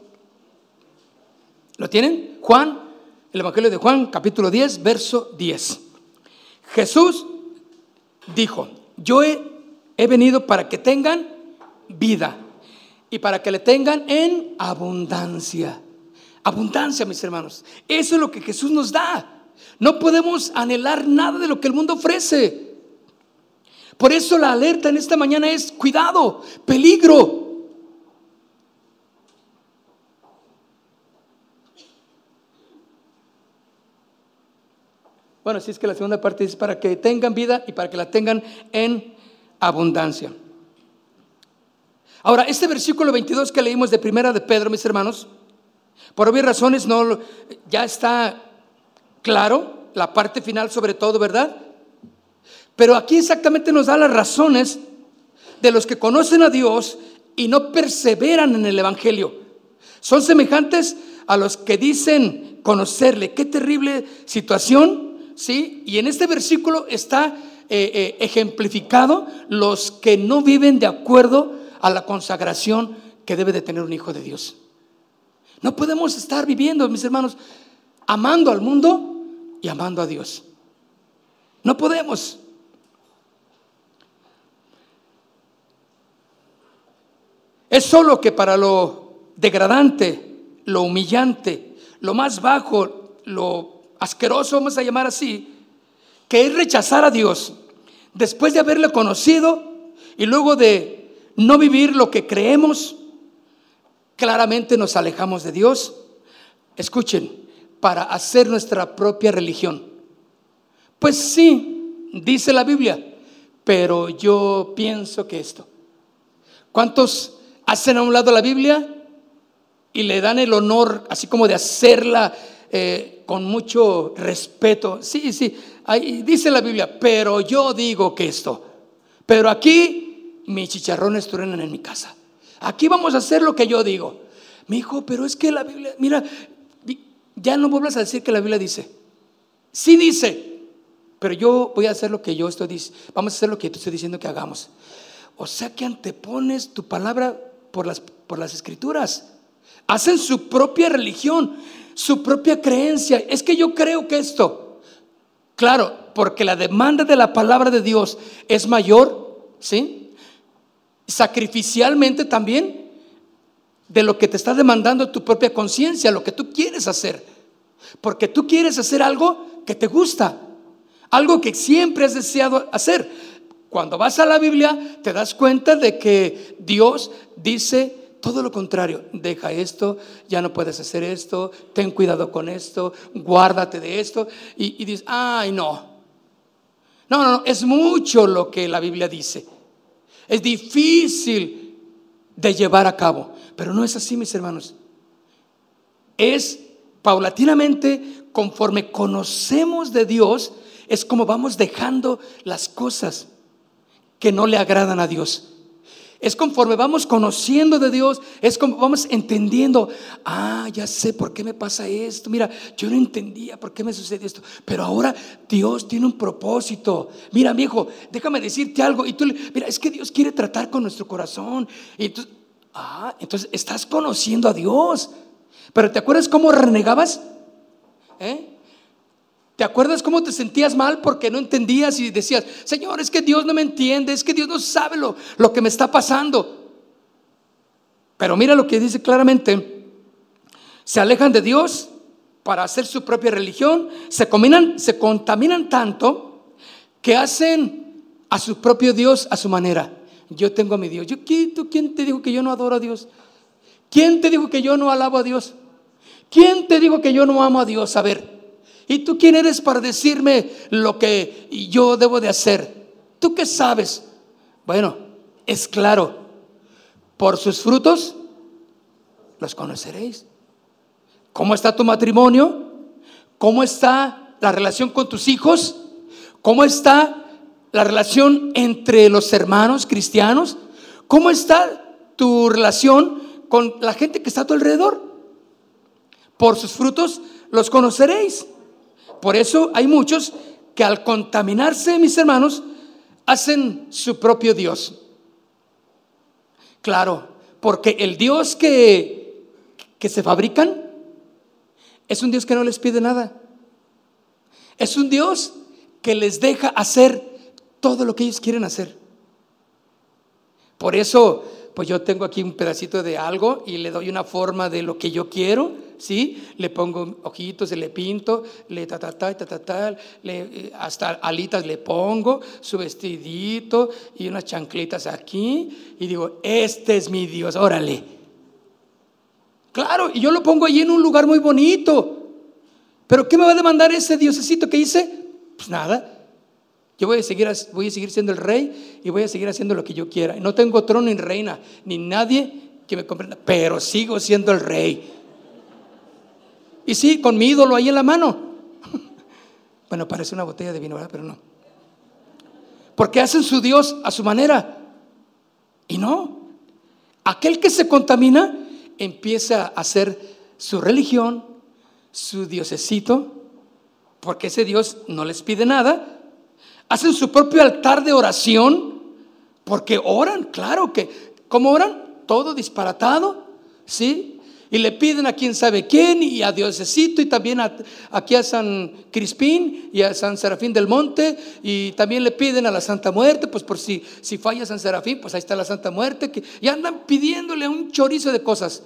¿lo tienen? Juan, el Evangelio de Juan, capítulo 10, verso 10. Jesús dijo, yo he, venido para que tengan vida y para que le tengan en abundancia. Abundancia, mis hermanos. Eso es lo que Jesús nos da. No podemos anhelar nada de lo que el mundo ofrece. Por eso la alerta en esta mañana es cuidado, peligro. Bueno, si es que la segunda parte es para que tengan vida y para que la tengan en abundancia. Ahora, este versículo 22 que leímos de primera de Pedro, mis hermanos, por obvias razones no ya está claro la parte final sobre todo, ¿verdad? Pero aquí exactamente nos da las razones de los que conocen a Dios y no perseveran en el evangelio. Son semejantes a los que dicen conocerle. Qué terrible situación ¿sí? Y en este versículo está eh, eh, ejemplificado los que no viven de acuerdo a la consagración que debe de tener un hijo de Dios. No podemos estar viviendo, mis hermanos, amando al mundo y amando a Dios. No podemos. Es solo que para lo degradante, lo humillante, lo más bajo, lo asqueroso, vamos a llamar así, que es rechazar a Dios después de haberle conocido y luego de no vivir lo que creemos, claramente nos alejamos de Dios. Escuchen, para hacer nuestra propia religión. Pues sí, dice la Biblia, pero yo pienso que esto. ¿Cuántos hacen a un lado la Biblia y le dan el honor, así como de hacerla? Eh, con mucho respeto. Sí, sí, dice la Biblia, pero yo digo que esto. Pero aquí mis chicharrones truenan en mi casa. Aquí vamos a hacer lo que yo digo. Me dijo, pero es que la Biblia, mira, ya no vuelvas a decir que la Biblia dice. Sí dice, pero yo voy a hacer lo que yo estoy diciendo. Vamos a hacer lo que te estoy diciendo que hagamos. O sea que antepones tu palabra por las, por las escrituras. Hacen su propia religión su propia creencia. Es que yo creo que esto, claro, porque la demanda de la palabra de Dios es mayor, ¿sí? Sacrificialmente también de lo que te está demandando tu propia conciencia, lo que tú quieres hacer. Porque tú quieres hacer algo que te gusta, algo que siempre has deseado hacer. Cuando vas a la Biblia te das cuenta de que Dios dice todo lo contrario, deja esto, ya no puedes hacer esto, ten cuidado con esto, guárdate de esto. Y, dices, ay, no. No, no, no, es mucho lo que la Biblia dice. Es difícil de llevar a cabo, pero no es así, mis hermanos. Es paulatinamente, conforme conocemos de Dios, es como vamos dejando las cosas. que no le agradan a Dios. Es conforme vamos conociendo de Dios, es como vamos entendiendo, ah, ya sé por qué me pasa esto. Mira, yo no entendía por qué me sucede esto, pero ahora Dios tiene un propósito. Mira, mi hijo, déjame decirte algo. Y tú, mira, es que Dios quiere tratar con nuestro corazón. Y entonces, ah, entonces estás conociendo a Dios. Pero ¿te acuerdas cómo renegabas? ¿Eh? ¿Te acuerdas cómo te sentías mal porque no entendías y decías, Señor, es que Dios no me entiende, es que Dios no sabe lo, lo que me está pasando? Pero mira lo que dice claramente, se alejan de Dios para hacer su propia religión, se, combinan, se contaminan tanto que hacen a su propio Dios a su manera. Yo tengo a mi Dios. Yo, ¿tú, ¿Quién te dijo que yo no adoro a Dios? ¿Quién te dijo que yo no alabo a Dios? ¿Quién te dijo que yo no amo a Dios? A ver, ¿Y tú quién eres para decirme lo que yo debo de hacer? ¿Tú qué sabes? Bueno, es claro, por sus frutos los conoceréis. ¿Cómo está tu matrimonio? ¿Cómo está la relación con tus hijos? ¿Cómo está la relación entre los hermanos cristianos? ¿Cómo está tu relación con la gente que está a tu alrededor? Por sus frutos los conoceréis. Por eso hay muchos que al contaminarse, mis hermanos, hacen su propio Dios. Claro, porque el Dios que, que se fabrican es un Dios que no les pide nada. Es un Dios que les deja hacer todo lo que ellos quieren hacer. Por eso pues yo tengo aquí un pedacito de algo y le doy una forma de lo que yo quiero, ¿sí? Le pongo ojitos, le pinto, le ta ta ta ta ta, ta le, eh, hasta alitas le pongo, su vestidito y unas chanclitas aquí y digo, este es mi Dios, órale. Claro, y yo lo pongo allí en un lugar muy bonito. Pero ¿qué me va a demandar ese diosecito que hice? Pues nada, yo voy a, seguir, voy a seguir siendo el rey y voy a seguir haciendo lo que yo quiera. No tengo trono ni reina, ni nadie que me comprenda, pero sigo siendo el rey. Y sí, con mi ídolo ahí en la mano. Bueno, parece una botella de vino, ¿verdad? Pero no. Porque hacen su Dios a su manera. Y no. Aquel que se contamina empieza a hacer su religión, su diosecito, porque ese Dios no les pide nada, hacen su propio altar de oración, porque oran, claro que, ¿cómo oran? Todo disparatado, ¿sí? Y le piden a quién sabe quién y a Diosecito y también aquí a San Crispín y a San Serafín del Monte y también le piden a la Santa Muerte, pues por si, si falla San Serafín, pues ahí está la Santa Muerte, que, y andan pidiéndole un chorizo de cosas.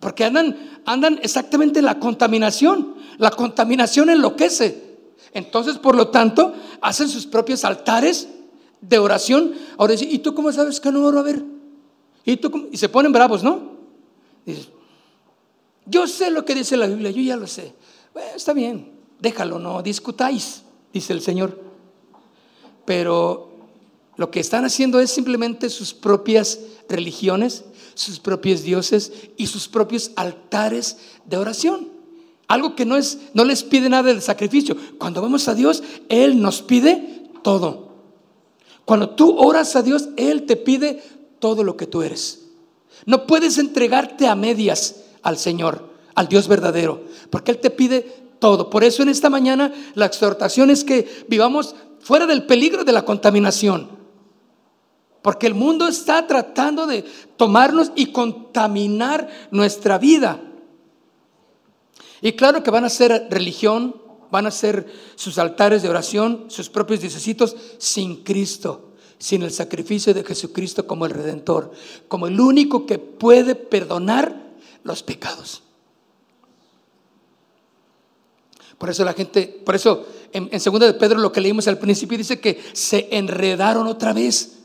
Porque andan, andan exactamente en la contaminación. La contaminación enloquece. Entonces, por lo tanto, hacen sus propios altares de oración. Ahora ¿y tú cómo sabes que no oro? A ver. ¿Y, tú y se ponen bravos, ¿no? Yo sé lo que dice la Biblia, yo ya lo sé. está bien, déjalo, no discutáis, dice el Señor. Pero lo que están haciendo es simplemente sus propias religiones, sus propios dioses y sus propios altares de oración. Algo que no, es, no les pide nada del sacrificio. Cuando vamos a Dios, Él nos pide todo. Cuando tú oras a Dios, Él te pide todo lo que tú eres. No puedes entregarte a medias al Señor, al Dios verdadero, porque Él te pide todo. Por eso en esta mañana la exhortación es que vivamos fuera del peligro de la contaminación. Porque el mundo está tratando de tomarnos y contaminar nuestra vida. Y claro que van a ser religión, van a ser sus altares de oración, sus propios diecesitos sin Cristo, sin el sacrificio de Jesucristo como el Redentor, como el único que puede perdonar los pecados. Por eso la gente, por eso en, en segunda de Pedro lo que leímos al principio dice que se enredaron otra vez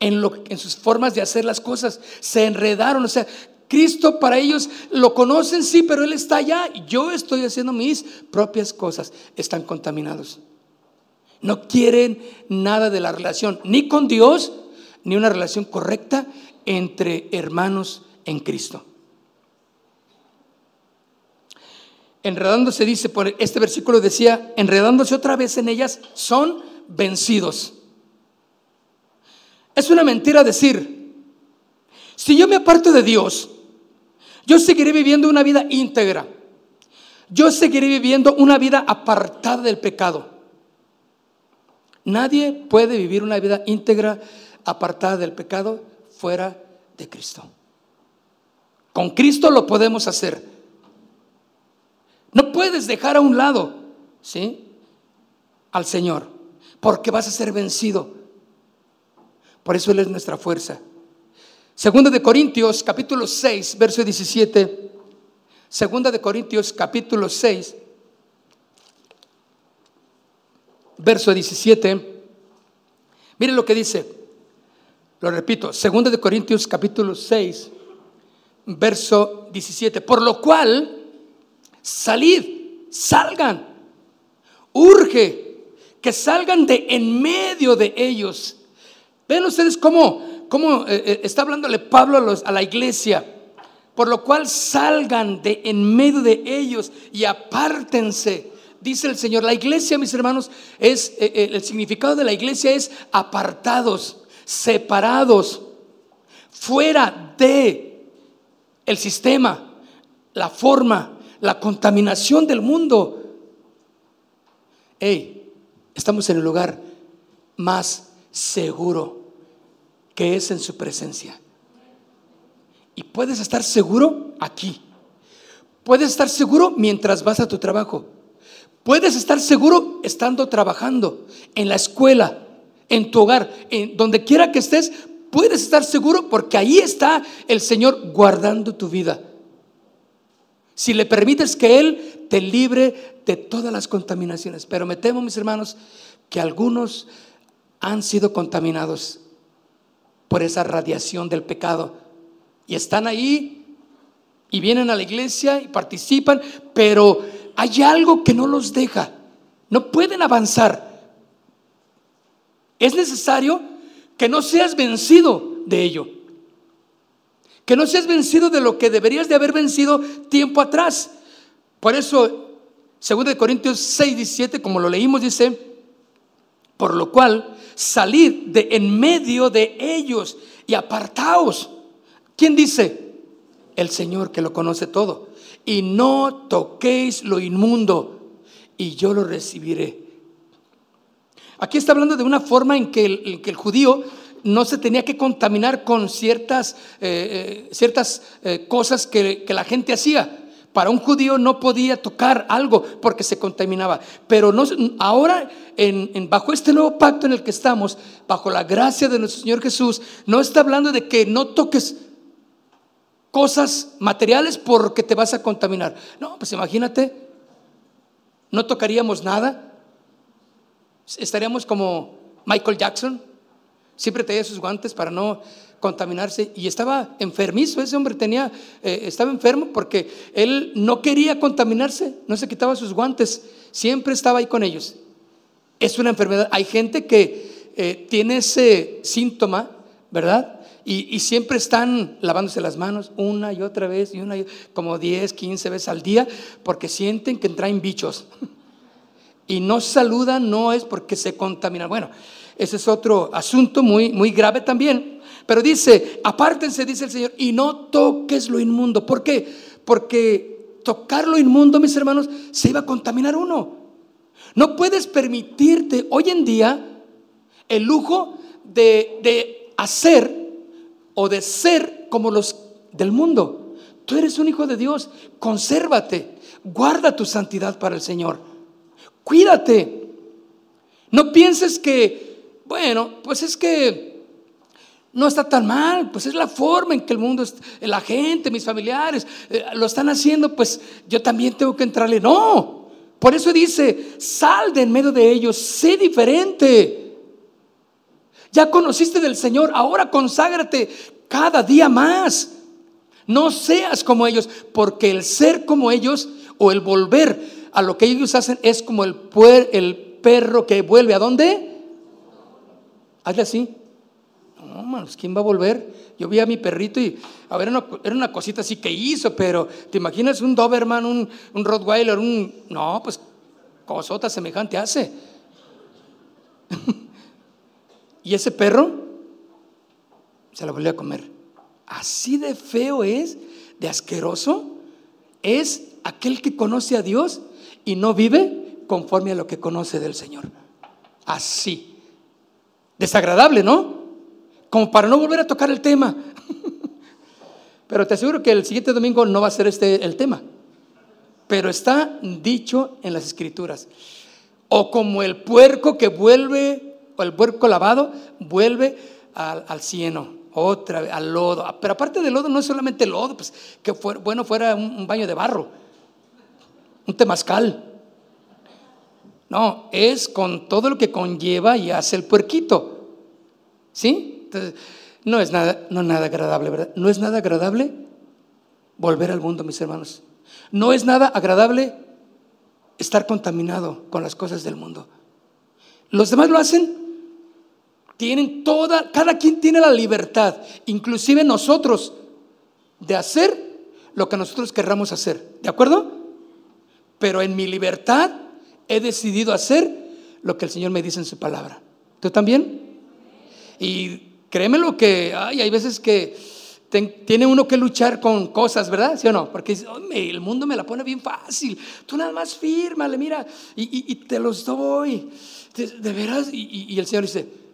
en, lo, en sus formas de hacer las cosas, se enredaron, o sea, Cristo para ellos lo conocen, sí, pero Él está allá. Yo estoy haciendo mis propias cosas. Están contaminados. No quieren nada de la relación, ni con Dios, ni una relación correcta entre hermanos en Cristo. Enredándose, dice, por este versículo decía, enredándose otra vez en ellas, son vencidos. Es una mentira decir, si yo me aparto de Dios, yo seguiré viviendo una vida íntegra. Yo seguiré viviendo una vida apartada del pecado. Nadie puede vivir una vida íntegra, apartada del pecado, fuera de Cristo. Con Cristo lo podemos hacer. No puedes dejar a un lado, ¿sí? Al Señor, porque vas a ser vencido. Por eso Él es nuestra fuerza. Segunda de Corintios, capítulo 6, verso 17. Segunda de Corintios, capítulo 6, verso 17. Miren lo que dice. Lo repito, Segunda de Corintios, capítulo 6, verso 17. Por lo cual, salid, salgan. Urge que salgan de en medio de ellos. Ven ustedes cómo, cómo eh, eh, está hablándole Pablo a, la iglesia. Por lo cual salgan de en medio de ellos y apártense. Dice el Señor, la iglesia, mis hermanos, es eh, el significado de la iglesia es apartados, separados, fuera de el sistema, la forma, la contaminación del mundo. Hey, estamos en el lugar más seguro que es en su presencia. Y puedes estar seguro aquí. Puedes estar seguro mientras vas a tu trabajo. Puedes estar seguro estando trabajando en la escuela, en tu hogar, en donde quiera que estés, puedes estar seguro porque ahí está el Señor guardando tu vida. Si le permites que Él te libre de todas las contaminaciones. Pero me temo, mis hermanos, que algunos han sido contaminados por esa radiación del pecado. Y están ahí y vienen a la iglesia y participan, pero hay algo que no los deja. No pueden avanzar. Es necesario que no seas vencido de ello. Que no seas vencido de lo que deberías de haber vencido tiempo atrás. Por eso, 2 Corintios 6, 17, como lo leímos, dice, por lo cual, salid de en medio de ellos y apartaos. ¿Quién dice? El Señor que lo conoce todo. Y no toquéis lo inmundo, y yo lo recibiré. Aquí está hablando de una forma en que el, judío no se tenía que contaminar con ciertas, eh, eh, ciertas eh, cosas que, la gente hacía. Para un judío no podía tocar algo porque se contaminaba. Pero no, ahora, en, bajo este nuevo pacto en el que estamos, bajo la gracia de nuestro Señor Jesús, no está hablando de que no toques cosas materiales porque te vas a contaminar. No, pues imagínate, no tocaríamos nada. Estaríamos como Michael Jackson, Siempre tenía sus guantes para no contaminarse y estaba enfermizo, ese hombre tenía, eh, estaba enfermo porque él no quería contaminarse, no se quitaba sus guantes, siempre estaba ahí con ellos. Es una enfermedad. Hay gente que eh, tiene ese síntoma, ¿verdad? Y, siempre están lavándose las manos una y otra vez, y una como 10, 15 veces al día, porque sienten que traen bichos. Y no saludan, no es porque se contaminan. Bueno, ese es otro asunto muy, muy grave también. Pero dice, apártense, dice el Señor, y no toques lo inmundo. ¿Por qué? Porque tocar lo inmundo, mis hermanos, se iba a contaminar uno. No puedes permitirte hoy en día el lujo de, de hacer o de ser como los del mundo. Tú eres un hijo de Dios, consérvate, guarda tu santidad para el Señor, cuídate. No pienses que bueno, pues es que no está tan mal, pues es la forma en que el mundo, la gente, mis familiares eh, lo están haciendo, pues yo también tengo que entrarle. No, por eso dice, sal de en medio de ellos, sé diferente. Ya conociste del Señor, ahora conságrate cada día más. No seas como ellos, porque el ser como ellos o el volver a lo que ellos hacen es como el, el perro que vuelve a dónde? hazle así. No, manos, ¿quién va a volver? Yo vi a mi perrito y, a ver, era una, cosita así que hizo, pero ¿te imaginas un Doberman, un, un Rottweiler, un... No, pues cosota semejante hace. y ese perro se la volvió a comer. Así de feo es, de asqueroso, es aquel que conoce a Dios y no vive conforme a lo que conoce del Señor. Así. Desagradable, ¿no? Como para no volver a tocar el tema. Pero te aseguro que el siguiente domingo no va a ser este el tema. Pero está dicho en las escrituras. O como el puerco que vuelve, el puerco lavado, vuelve al, cieno, otra vez, al lodo. Pero aparte del lodo, no es solamente lodo, pues que bueno fuera un, baño de barro, un temazcal. No, es con todo lo que conlleva y hace el puerquito. ¿Sí? Entonces, no es nada, no nada agradable, ¿verdad? No es nada agradable volver al mundo, mis hermanos. No es nada agradable estar contaminado con las cosas del mundo. Los demás lo hacen, tienen toda, cada quien tiene la libertad, inclusive nosotros, de hacer lo que nosotros querramos hacer. ¿De acuerdo? Pero en mi libertad he decidido hacer lo que el Señor me dice en su palabra. ¿Tú también? Y créeme lo que hay, hay veces que tiene uno que luchar con cosas, ¿verdad? ¿Sí o no? Porque el mundo me la pone bien fácil. Tú nada más fírmale, mira, y, te los doy. De, veras, y, el Señor dice,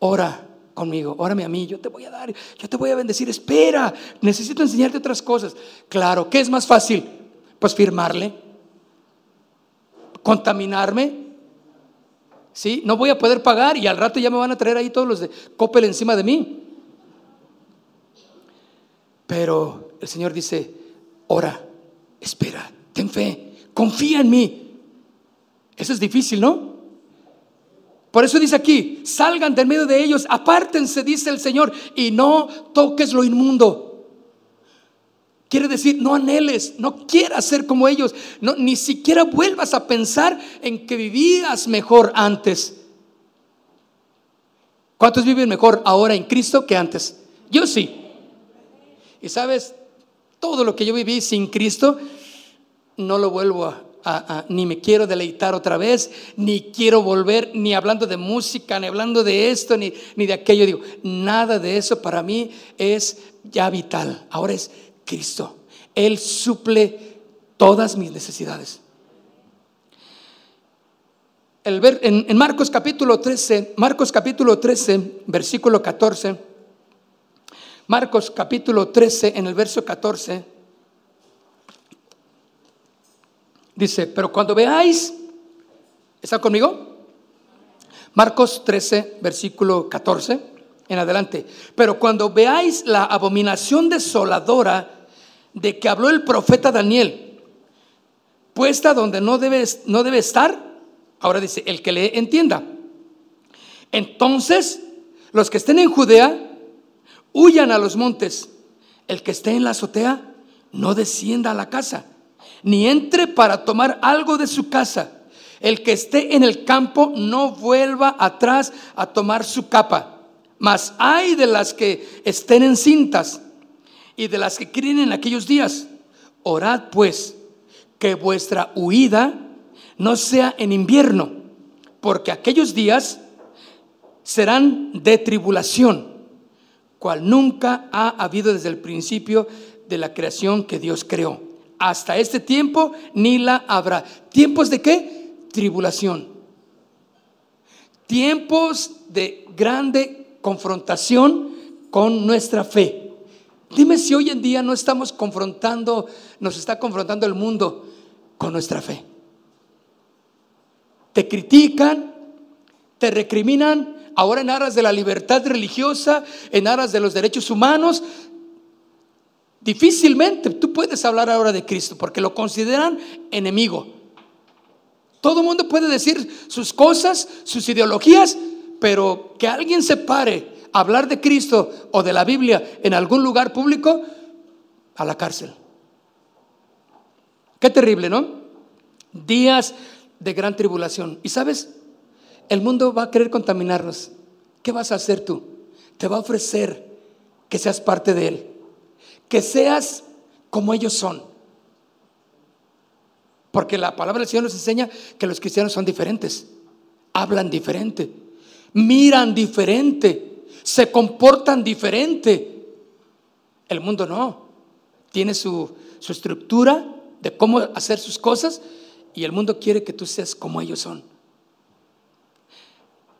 ora conmigo, órame a mí, yo te voy a dar, yo te voy a bendecir. Espera, necesito enseñarte otras cosas. Claro, ¿qué es más fácil? Pues firmarle, contaminarme. ¿Sí? No voy a poder pagar y al rato ya me van a traer ahí todos los de Coppel encima de mí. Pero el Señor dice, ora, espera, ten fe, confía en mí. Eso es difícil, ¿no? Por eso dice aquí, salgan del medio de ellos, apártense, dice el Señor, y no toques lo inmundo. Quiere decir, no anheles, no quieras ser como ellos, no, ni siquiera vuelvas a pensar en que vivías mejor antes. ¿Cuántos viven mejor ahora en Cristo que antes? Yo sí. Y sabes, todo lo que yo viví sin Cristo, no lo vuelvo a, ni me quiero deleitar otra vez, ni quiero volver, ni hablando de música, ni hablando de esto, ni, ni de aquello. Digo, nada de eso para mí es ya vital. Ahora es Cristo. Él suple todas mis necesidades. El ver, en, en Marcos capítulo 13, Marcos capítulo 13, versículo 14. Marcos capítulo 13, en el verso 14, dice, pero cuando veáis, ¿está conmigo? Marcos 13, versículo 14, en adelante, pero cuando veáis la abominación desoladora de que habló el profeta Daniel, puesta donde no debe, no debe estar, ahora dice, el que le entienda. Entonces, los que estén en Judea, huyan a los montes. El que esté en la azotea, no descienda a la casa, ni entre para tomar algo de su casa. El que esté en el campo, no vuelva atrás a tomar su capa. Mas hay de las que estén en cintas y de las que críen en aquellos días. Orad pues que vuestra huida no sea en invierno, porque aquellos días serán de tribulación cual nunca ha habido desde el principio de la creación que Dios creó. Hasta este tiempo ni la habrá. ¿Tiempos de qué? Tribulación. Tiempos de grande confrontación con nuestra fe. Dime si hoy en día no estamos confrontando, nos está confrontando el mundo con nuestra fe. Te critican, te recriminan, ahora en aras de la libertad religiosa, en aras de los derechos humanos, difícilmente tú puedes hablar ahora de Cristo porque lo consideran enemigo. Todo el mundo puede decir sus cosas, sus ideologías, pero que alguien se pare a hablar de Cristo o de la Biblia en algún lugar público, a la cárcel. Qué terrible, ¿no? Días de gran tribulación. ¿Y sabes? El mundo va a querer contaminarnos. ¿Qué vas a hacer tú? Te va a ofrecer que seas parte de Él. Que seas como ellos son. Porque la palabra del Señor nos enseña que los cristianos son diferentes. Hablan diferente. miran diferente, se comportan diferente. El mundo no. Tiene su, su estructura de cómo hacer sus cosas y el mundo quiere que tú seas como ellos son.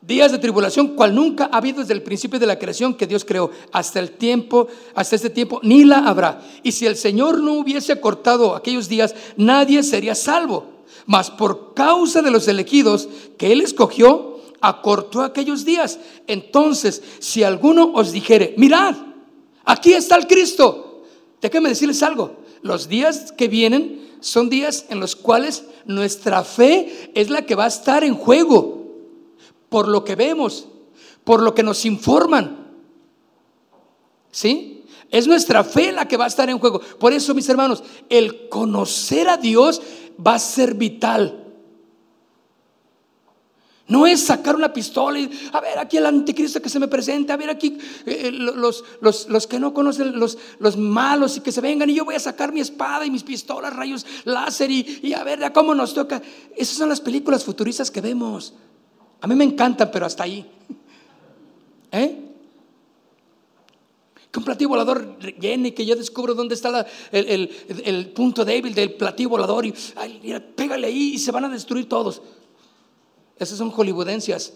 Días de tribulación cual nunca ha habido desde el principio de la creación que Dios creó, hasta el tiempo, hasta este tiempo, ni la habrá. Y si el Señor no hubiese cortado aquellos días, nadie sería salvo. Mas por causa de los elegidos que Él escogió, acortó aquellos días. Entonces, si alguno os dijere, mirad, aquí está el Cristo, déjame decirles algo, los días que vienen son días en los cuales nuestra fe es la que va a estar en juego por lo que vemos, por lo que nos informan. ¿Sí? Es nuestra fe la que va a estar en juego. Por eso, mis hermanos, el conocer a Dios va a ser vital. No es sacar una pistola y, a ver, aquí el anticristo que se me presente, a ver aquí eh, eh, los, los, que no conocen, los, los malos y que se vengan y yo voy a sacar mi espada y mis pistolas, rayos láser y, y a ver cómo nos toca. Esas son las películas futuristas que vemos. A mí me encantan, pero hasta ahí. ¿Eh? Que un platillo volador llene, que yo descubro dónde está el, punto débil del platillo volador y pégale ahí y se van a destruir todos. Esas son hollywoodencias,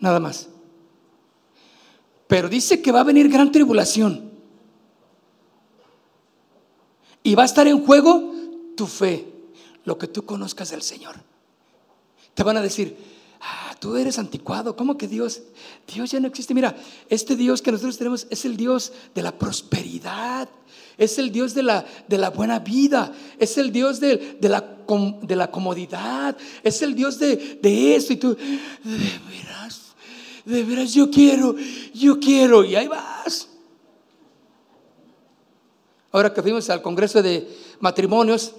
nada más. Pero dice que va a venir gran tribulación. Y va a estar en juego tu fe, lo que tú conozcas del Señor. Te van a decir, tú eres anticuado, ¿cómo que Dios? Dios ya no existe. Mira, este Dios que nosotros tenemos es el Dios de la prosperidad, es el Dios de la, de la buena vida, es el Dios de, la, de la comodidad, es el Dios de, de esto. Y tú, de veras, de veras, yo quiero, yo quiero, y ahí vas. Ahora que fuimos al Congreso de Matrimonios,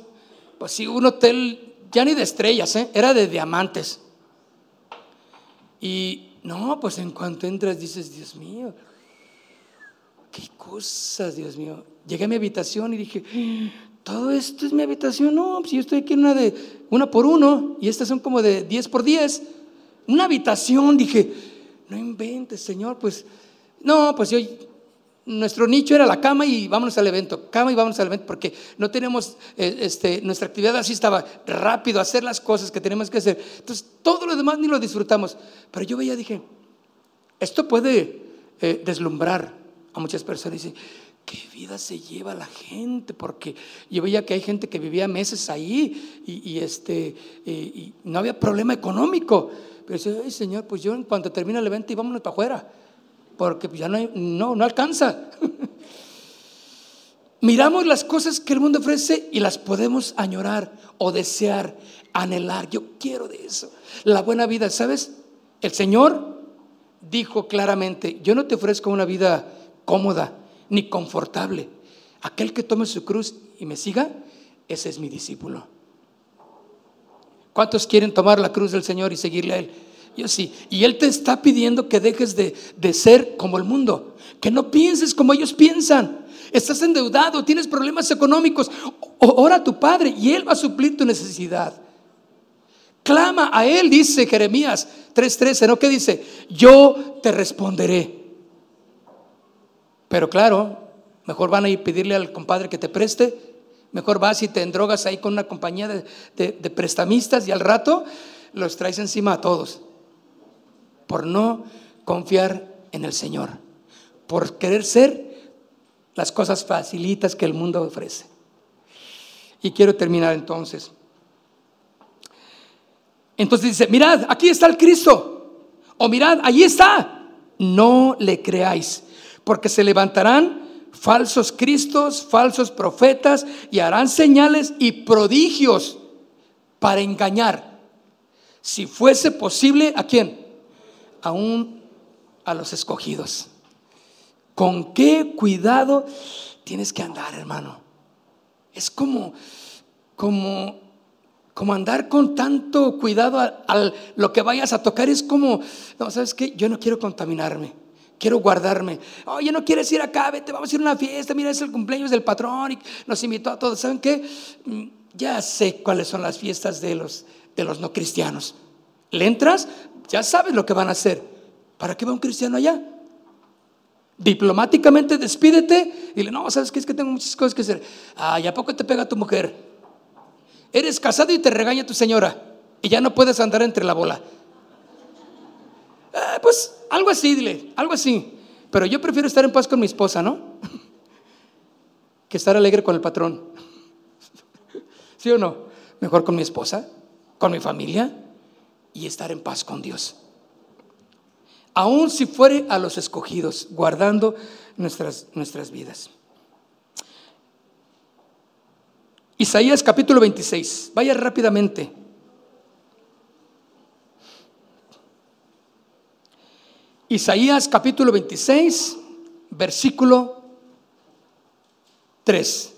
pues sí, un hotel ya ni de estrellas, ¿eh? era de diamantes. Y no, pues en cuanto entras dices, Dios mío, qué cosas, Dios mío. Llegué a mi habitación y dije, todo esto es mi habitación. No, pues yo estoy aquí en una de una por uno y estas son como de 10 por 10. Una habitación, dije, no inventes, Señor, pues no, pues yo nuestro nicho era la cama y vámonos al evento, cama y vámonos al evento, porque no tenemos, eh, este, nuestra actividad así estaba rápido, hacer las cosas que tenemos que hacer. Entonces, todo lo demás ni lo disfrutamos. Pero yo veía, dije, esto puede eh, deslumbrar a muchas personas. Y ¿qué vida se lleva la gente? Porque yo veía que hay gente que vivía meses ahí y, este, y no había problema económico. Pero decía, ay Señor, pues yo en cuanto termina el evento y vámonos para afuera porque ya no, no, no alcanza. Miramos las cosas que el mundo ofrece y las podemos añorar o desear, anhelar. Yo quiero de eso. La buena vida, ¿sabes? El Señor dijo claramente, yo no te ofrezco una vida cómoda ni confortable. Aquel que tome su cruz y me siga, ese es mi discípulo. ¿Cuántos quieren tomar la cruz del Señor y seguirle a Él? Yo sí. Y Él te está pidiendo que dejes de, ser como el mundo, que no pienses como ellos piensan. Estás endeudado, tienes problemas económicos. Ora a tu Padre y Él va a suplir tu necesidad. Clama a Él, dice Jeremías 3:13, ¿no? ¿Qué dice? Yo te responderé. Pero claro, mejor van a ir pedirle al compadre que te preste. Mejor vas y te endrogas ahí con una compañía de prestamistas y al rato los traes encima a todos por no confiar en el Señor, por querer ser las cosas facilitas que el mundo ofrece. Y quiero terminar entonces. Entonces dice, mirad, aquí está el Cristo. O mirad, allí está. No le creáis, porque se levantarán falsos cristos, falsos profetas, y harán señales y prodigios para engañar. Si fuese posible, ¿a quién? Aún a los escogidos. ¿Con qué cuidado tienes que andar, hermano? Es como, como, como andar con tanto cuidado a, lo que vayas a tocar. Es como, no, ¿sabes qué? Yo no quiero contaminarme. Quiero guardarme. Oye, no quieres ir acá, vete, vamos a ir a una fiesta. Mira, es el cumpleaños del patrón y nos invitó a todos. ¿Saben qué? Mm, ya sé cuáles son las fiestas de los, de los no cristianos. ¿Le entras? Ya sabes lo que van a hacer. ¿Para qué va un cristiano allá? Diplomáticamente despídete y dile, no, ¿sabes qué? Es que tengo muchas cosas que hacer. Ay, ¿a poco te pega tu mujer? Eres casado y te regaña tu señora y ya no puedes andar entre la bola. Eh, pues algo así, dile, algo así. Pero yo prefiero estar en paz con mi esposa, ¿no? que estar alegre con el patrón. ¿Sí o no? Mejor con mi esposa, con mi familia y estar en paz con Dios. Aún si fuere a los escogidos, guardando nuestras, nuestras vidas. Isaías capítulo 26, vaya rápidamente. Isaías capítulo 26, versículo 3.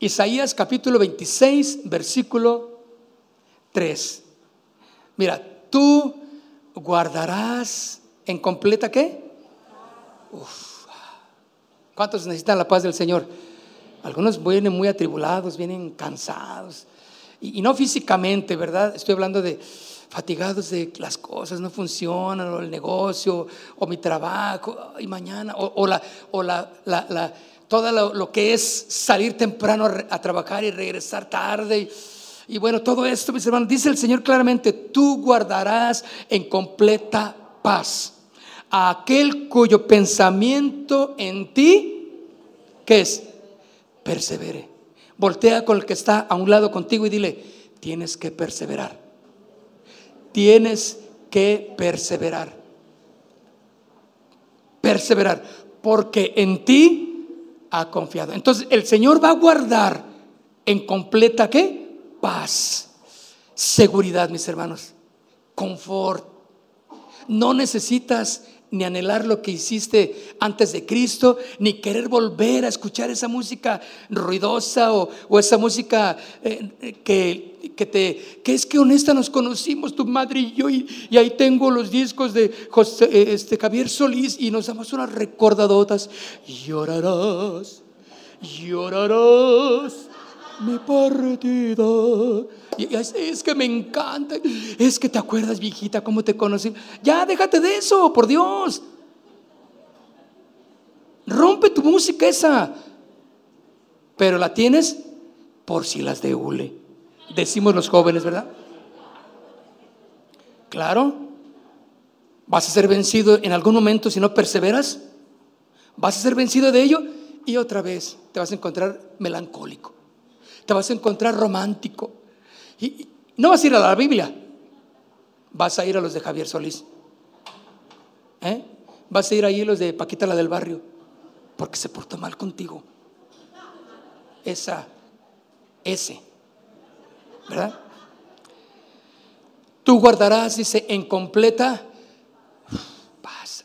Isaías capítulo 26, versículo 3. Mira, tú guardarás en completa qué? Uf. ¿Cuántos necesitan la paz del Señor? Algunos vienen muy atribulados, vienen cansados. Y, no físicamente, ¿verdad? Estoy hablando de fatigados de las cosas no funcionan, o el negocio, o mi trabajo, y mañana, o, la, o la, la, todo lo, que es salir temprano a, trabajar y regresar tarde. Bueno, todo esto, mis hermanos, dice el Señor claramente, tú guardarás en completa paz a aquel cuyo pensamiento en ti, que es? Persevere. Voltea con el que está a un lado contigo y dile, tienes que perseverar tienes que perseverar. Perseverar, porque en ti ha confiado. Entonces el Señor va a guardar en completa qué? Paz, seguridad, mis hermanos, confort. No necesitas ni anhelar lo que hiciste antes de Cristo, ni querer volver a escuchar esa música ruidosa o, esa música eh, que, que, te, que es que honesta nos conocimos, tu madre y yo, y, ahí tengo los discos de José, eh, este, Javier Solís y nos damos unas recordadotas. Llorarás, llorarás mi partida. Y es, que me encanta. Es que te acuerdas, viejita, cómo te conocí. Ya, déjate de eso, por Dios. Rompe tu música esa. Pero la tienes por si las de hule. Decimos los jóvenes, ¿verdad? Claro. Vas a ser vencido en algún momento si no perseveras. Vas a ser vencido de ello y otra vez te vas a encontrar melancólico te vas a encontrar romántico. Y, no vas a ir a la Biblia, vas a ir a los de Javier Solís. ¿Eh? Vas a ir ahí a los de Paquita la del barrio, porque se portó mal contigo. Esa, ese, ¿verdad? Tú guardarás, dice, en completa paz.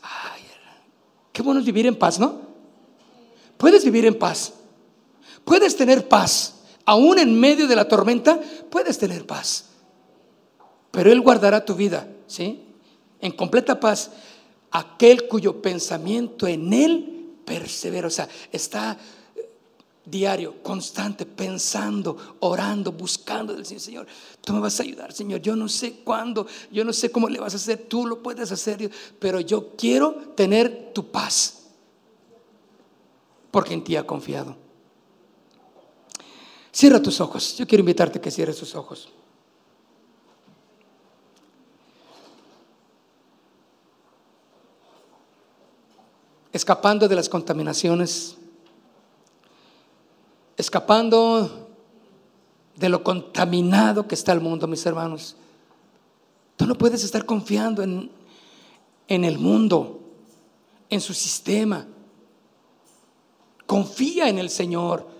Qué bueno es vivir en paz, ¿no? Puedes vivir en paz. Puedes tener paz aún en medio de la tormenta, puedes tener paz. Pero Él guardará tu vida, ¿sí? En completa paz. Aquel cuyo pensamiento en Él persevera. O sea, está eh, diario, constante, pensando, orando, buscando del Señor. Tú me vas a ayudar, Señor. Yo no sé cuándo, yo no sé cómo le vas a hacer. Tú lo puedes hacer, pero yo quiero tener tu paz. Porque en ti ha confiado. Cierra tus ojos. Yo quiero invitarte a que cierres tus ojos. Escapando de las contaminaciones, escapando de lo contaminado que está el mundo, mis hermanos. Tú no puedes estar confiando en, en el mundo, en su sistema. Confía en el Señor.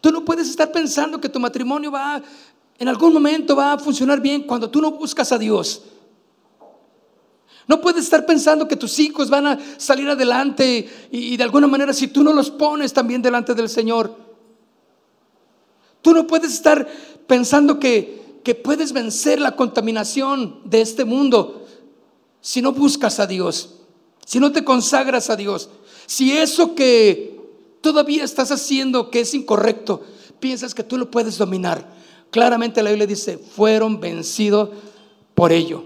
Tú no puedes estar pensando que tu matrimonio va, en algún momento va a funcionar bien cuando tú no buscas a Dios. No puedes estar pensando que tus hijos van a salir adelante y, de alguna manera si tú no los pones también delante del Señor. Tú no puedes estar pensando que, que puedes vencer la contaminación de este mundo si no buscas a Dios, si no te consagras a Dios. Si eso que todavía estás haciendo que es incorrecto, piensas que tú lo puedes dominar. Claramente la Biblia dice, fueron vencidos por ello.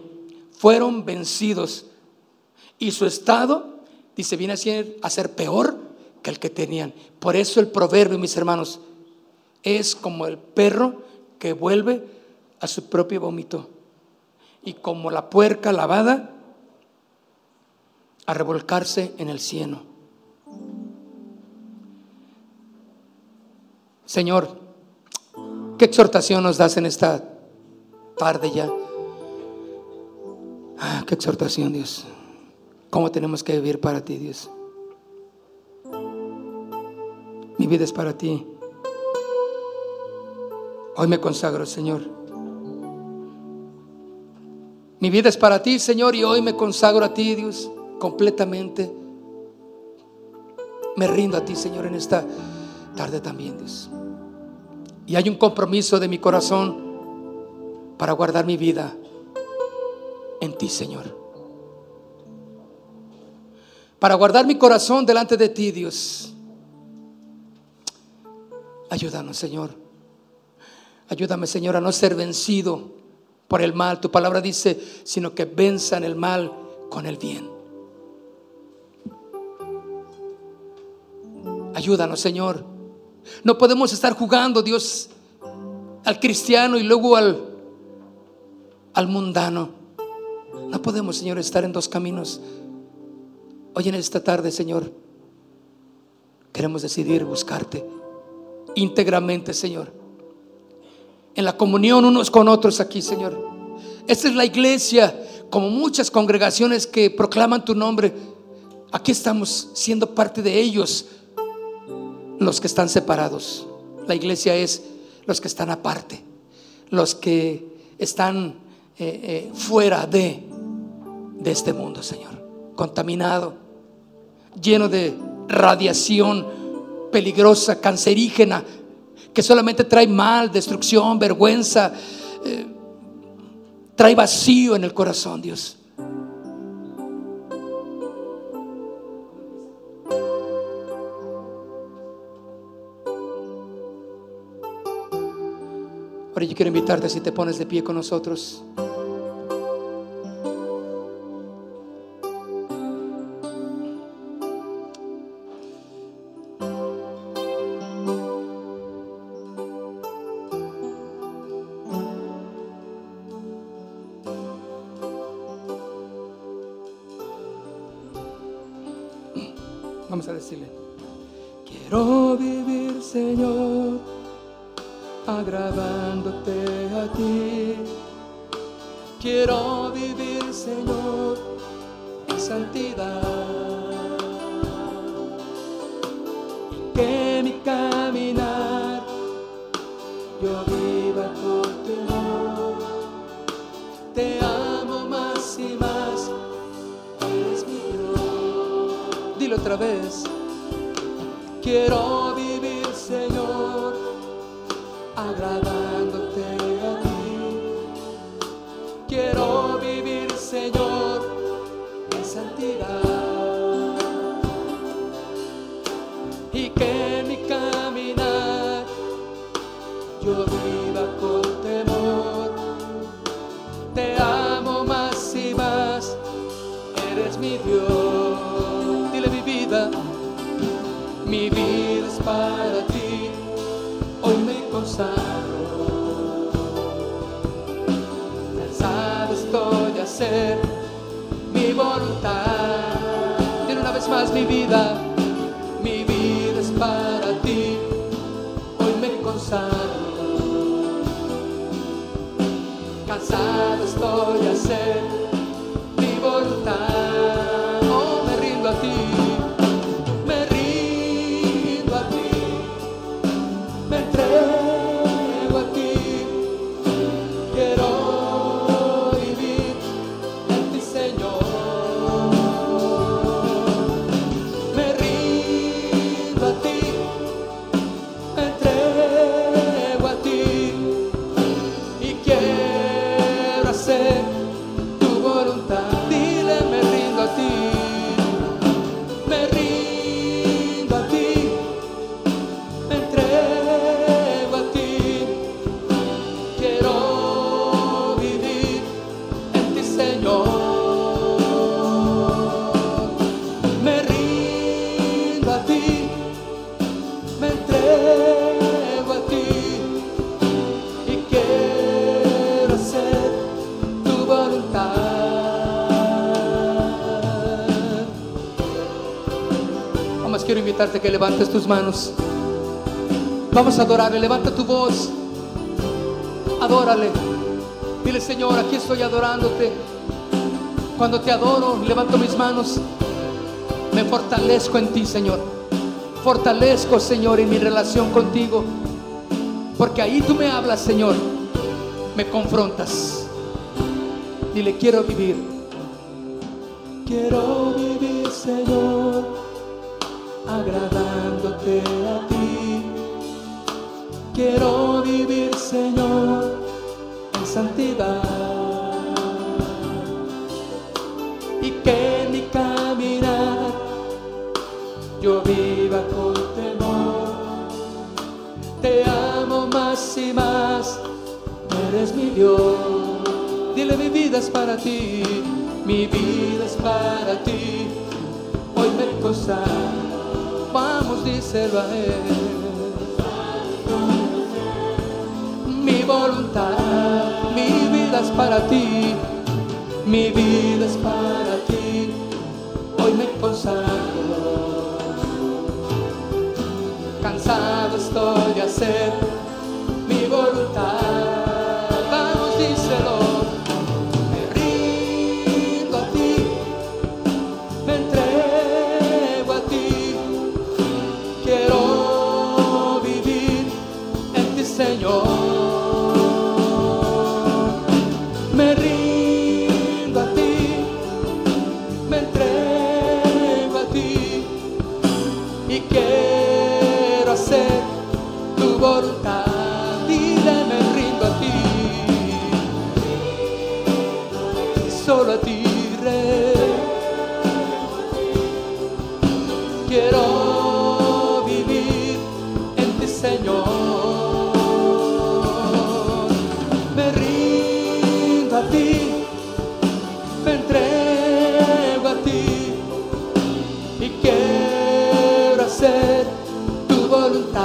fueron vencidos. Y su estado, dice, viene a ser, a ser peor que el que tenían. Por eso el proverbio, mis hermanos, es como el perro que vuelve a su propio vómito. Y como la puerca lavada a revolcarse en el cieno. Señor, ¿qué exhortación nos das en esta tarde ya? Ah, qué exhortación, Dios. ¿Cómo tenemos que vivir para ti, Dios? Mi vida es para ti. Hoy me consagro, Señor. Mi vida es para ti, Señor, y hoy me consagro a ti, Dios, completamente. Me rindo a ti, Señor, en esta tarde también, Dios. Y hay un compromiso de mi corazón para guardar mi vida en ti, Señor. Para guardar mi corazón delante de ti, Dios. Ayúdanos, Señor. Ayúdame, Señor, a no ser vencido por el mal. Tu palabra dice, sino que venzan el mal con el bien. Ayúdanos, Señor. No podemos estar jugando, Dios, al cristiano y luego al, al mundano. No podemos, Señor, estar en dos caminos. Hoy en esta tarde, Señor, queremos decidir buscarte íntegramente, Señor. En la comunión unos con otros aquí, Señor. Esta es la iglesia, como muchas congregaciones que proclaman tu nombre. Aquí estamos siendo parte de ellos los que están separados. La iglesia es los que están aparte, los que están eh, eh, fuera de, de este mundo, Señor, contaminado, lleno de radiación peligrosa, cancerígena, que solamente trae mal, destrucción, vergüenza, eh, trae vacío en el corazón, Dios. Ahora yo quiero invitarte si te pones de pie con nosotros. Vamos a decirle, quiero vivir, Señor agradándote a ti. Quiero vivir, Señor, en santidad. Que mi caminar yo viva por tu amor. Te amo más y más, eres mi Dios. Dilo otra vez. Quiero mi vida, mi vida es para ti. Hoy me consagro. Cansado estoy a hacer que levantes tus manos. Vamos a adorarle, levanta tu voz. Adórale. Dile, Señor, aquí estoy adorándote. Cuando te adoro, levanto mis manos. Me fortalezco en ti, Señor. Fortalezco, Señor, en mi relación contigo. Porque ahí tú me hablas, Señor. Me confrontas. Dile, quiero vivir. Quiero vivir, Señor, agradándote a ti. Quiero vivir, Señor, en santidad. Y que mi caminar yo viva con temor. Te amo más y más, eres mi Dios. Dile mi vida es para ti, mi vida es para ti. Hoy me cosa, vamos, díselo a él. Mi voluntad, mi vida es para ti, mi vida es para ti. Hoy me consagro. Cansado estoy de hacer Señor. Me rindo a ti, me entrego a ti y quiero hacer tu voluntad.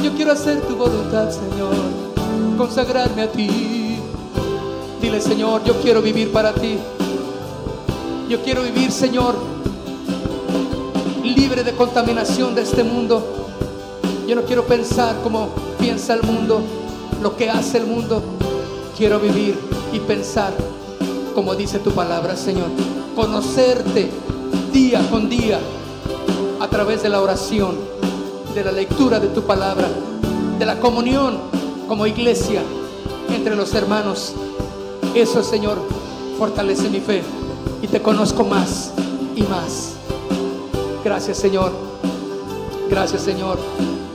Yo quiero hacer tu voluntad, Señor, consagrarme a ti. Dile, Señor, yo quiero vivir para ti. Yo quiero vivir, Señor, libre de contaminación de este mundo. Yo no quiero pensar como piensa el mundo, lo que hace el mundo. Quiero vivir y pensar como dice tu palabra, Señor. Conocerte día con día a través de la oración, de la lectura de tu palabra, de la comunión como iglesia entre los hermanos. Eso, Señor, fortalece mi fe y te conozco más y más. Gracias, Señor. Gracias, Señor.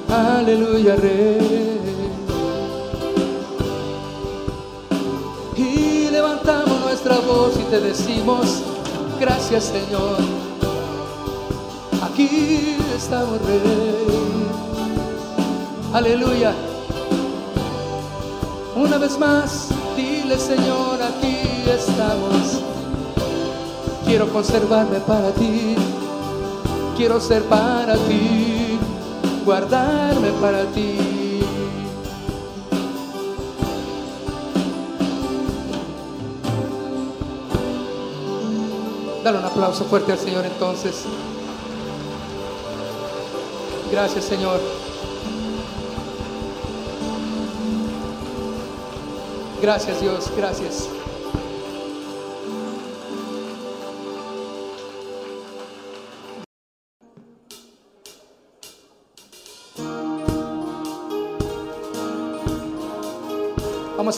Aleluya, Rey. Y levantamos nuestra voz y te decimos, gracias, Señor. Aquí estamos, Rey. Aleluya. Una vez más, dile, Señor, aquí estamos. Quiero conservarme para ti. Quiero ser para ti. Guardarme para ti. Dale un aplauso fuerte al Señor entonces. Gracias Señor. Gracias Dios, gracias.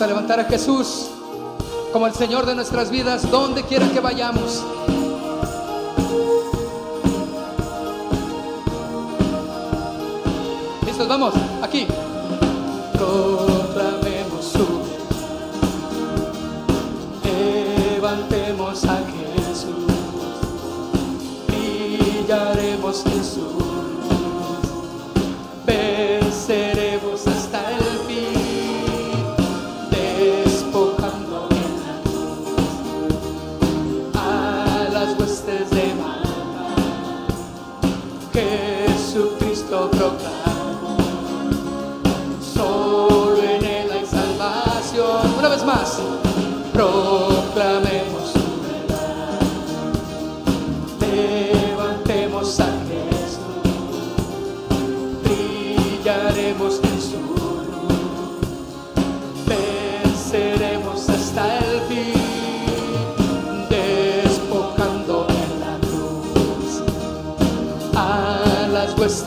A levantar a Jesús como el Señor de nuestras vidas, donde quiera que vayamos. Listos, vamos, aquí. Proclamemos su levantemos a Jesús, brillaremos en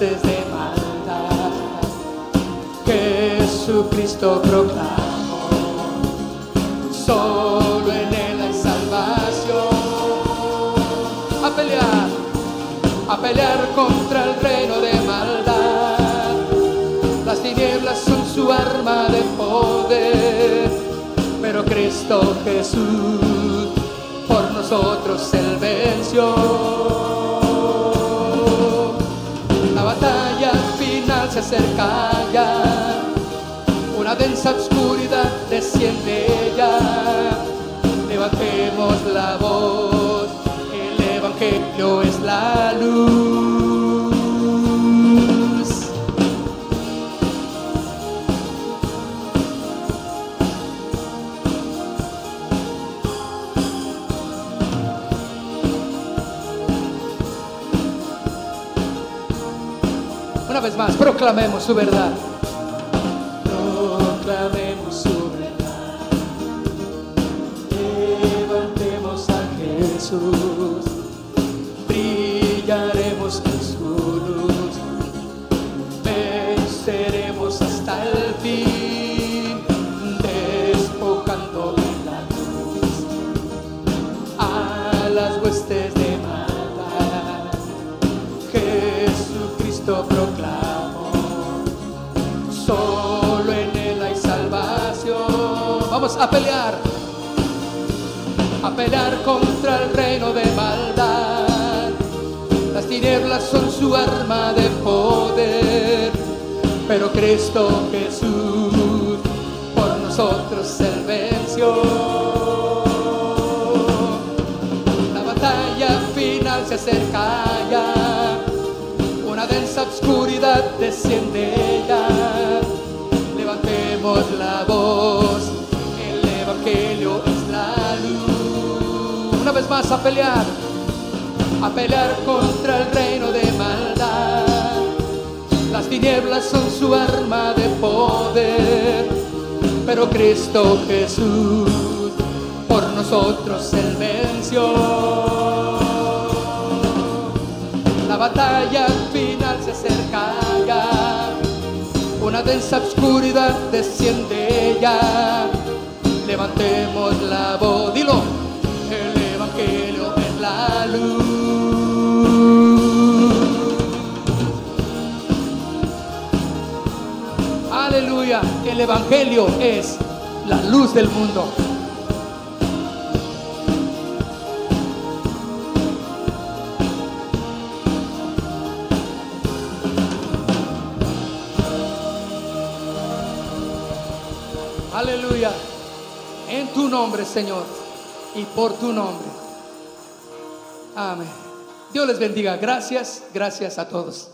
de maldad. Jesucristo proclamó, solo en él hay salvación. A pelear, a pelear contra el reino de maldad. Las tinieblas son su arma de poder, pero Cristo Jesús por nosotros él venció. Se acerca ya, una densa oscuridad desciende ya. Levantemos la voz, el Evangelio es la luz. Proclamemos su verdad. Proclamemos su verdad. Levantemos a Jesús. Brillaremos en su luz. Venceremos hasta el fin. Despojando de la luz a las huestes de a pelear, a pelear contra el reino de maldad. Las tinieblas son su arma de poder, pero Cristo Jesús por nosotros él venció. La batalla final se acerca ya, una densa oscuridad desciende ya. Levantemos la voz, vez más a pelear, a pelear contra el reino de maldad. Las tinieblas son su arma de poder, pero Cristo Jesús por nosotros él venció. La batalla final se acerca ya, una densa oscuridad desciende ya. Levantemos la voz, dilo, Aleluya, el Evangelio es la luz del mundo. Aleluya. En tu nombre, Señor, y por tu nombre. Amén. Dios les bendiga. Gracias, gracias a todos.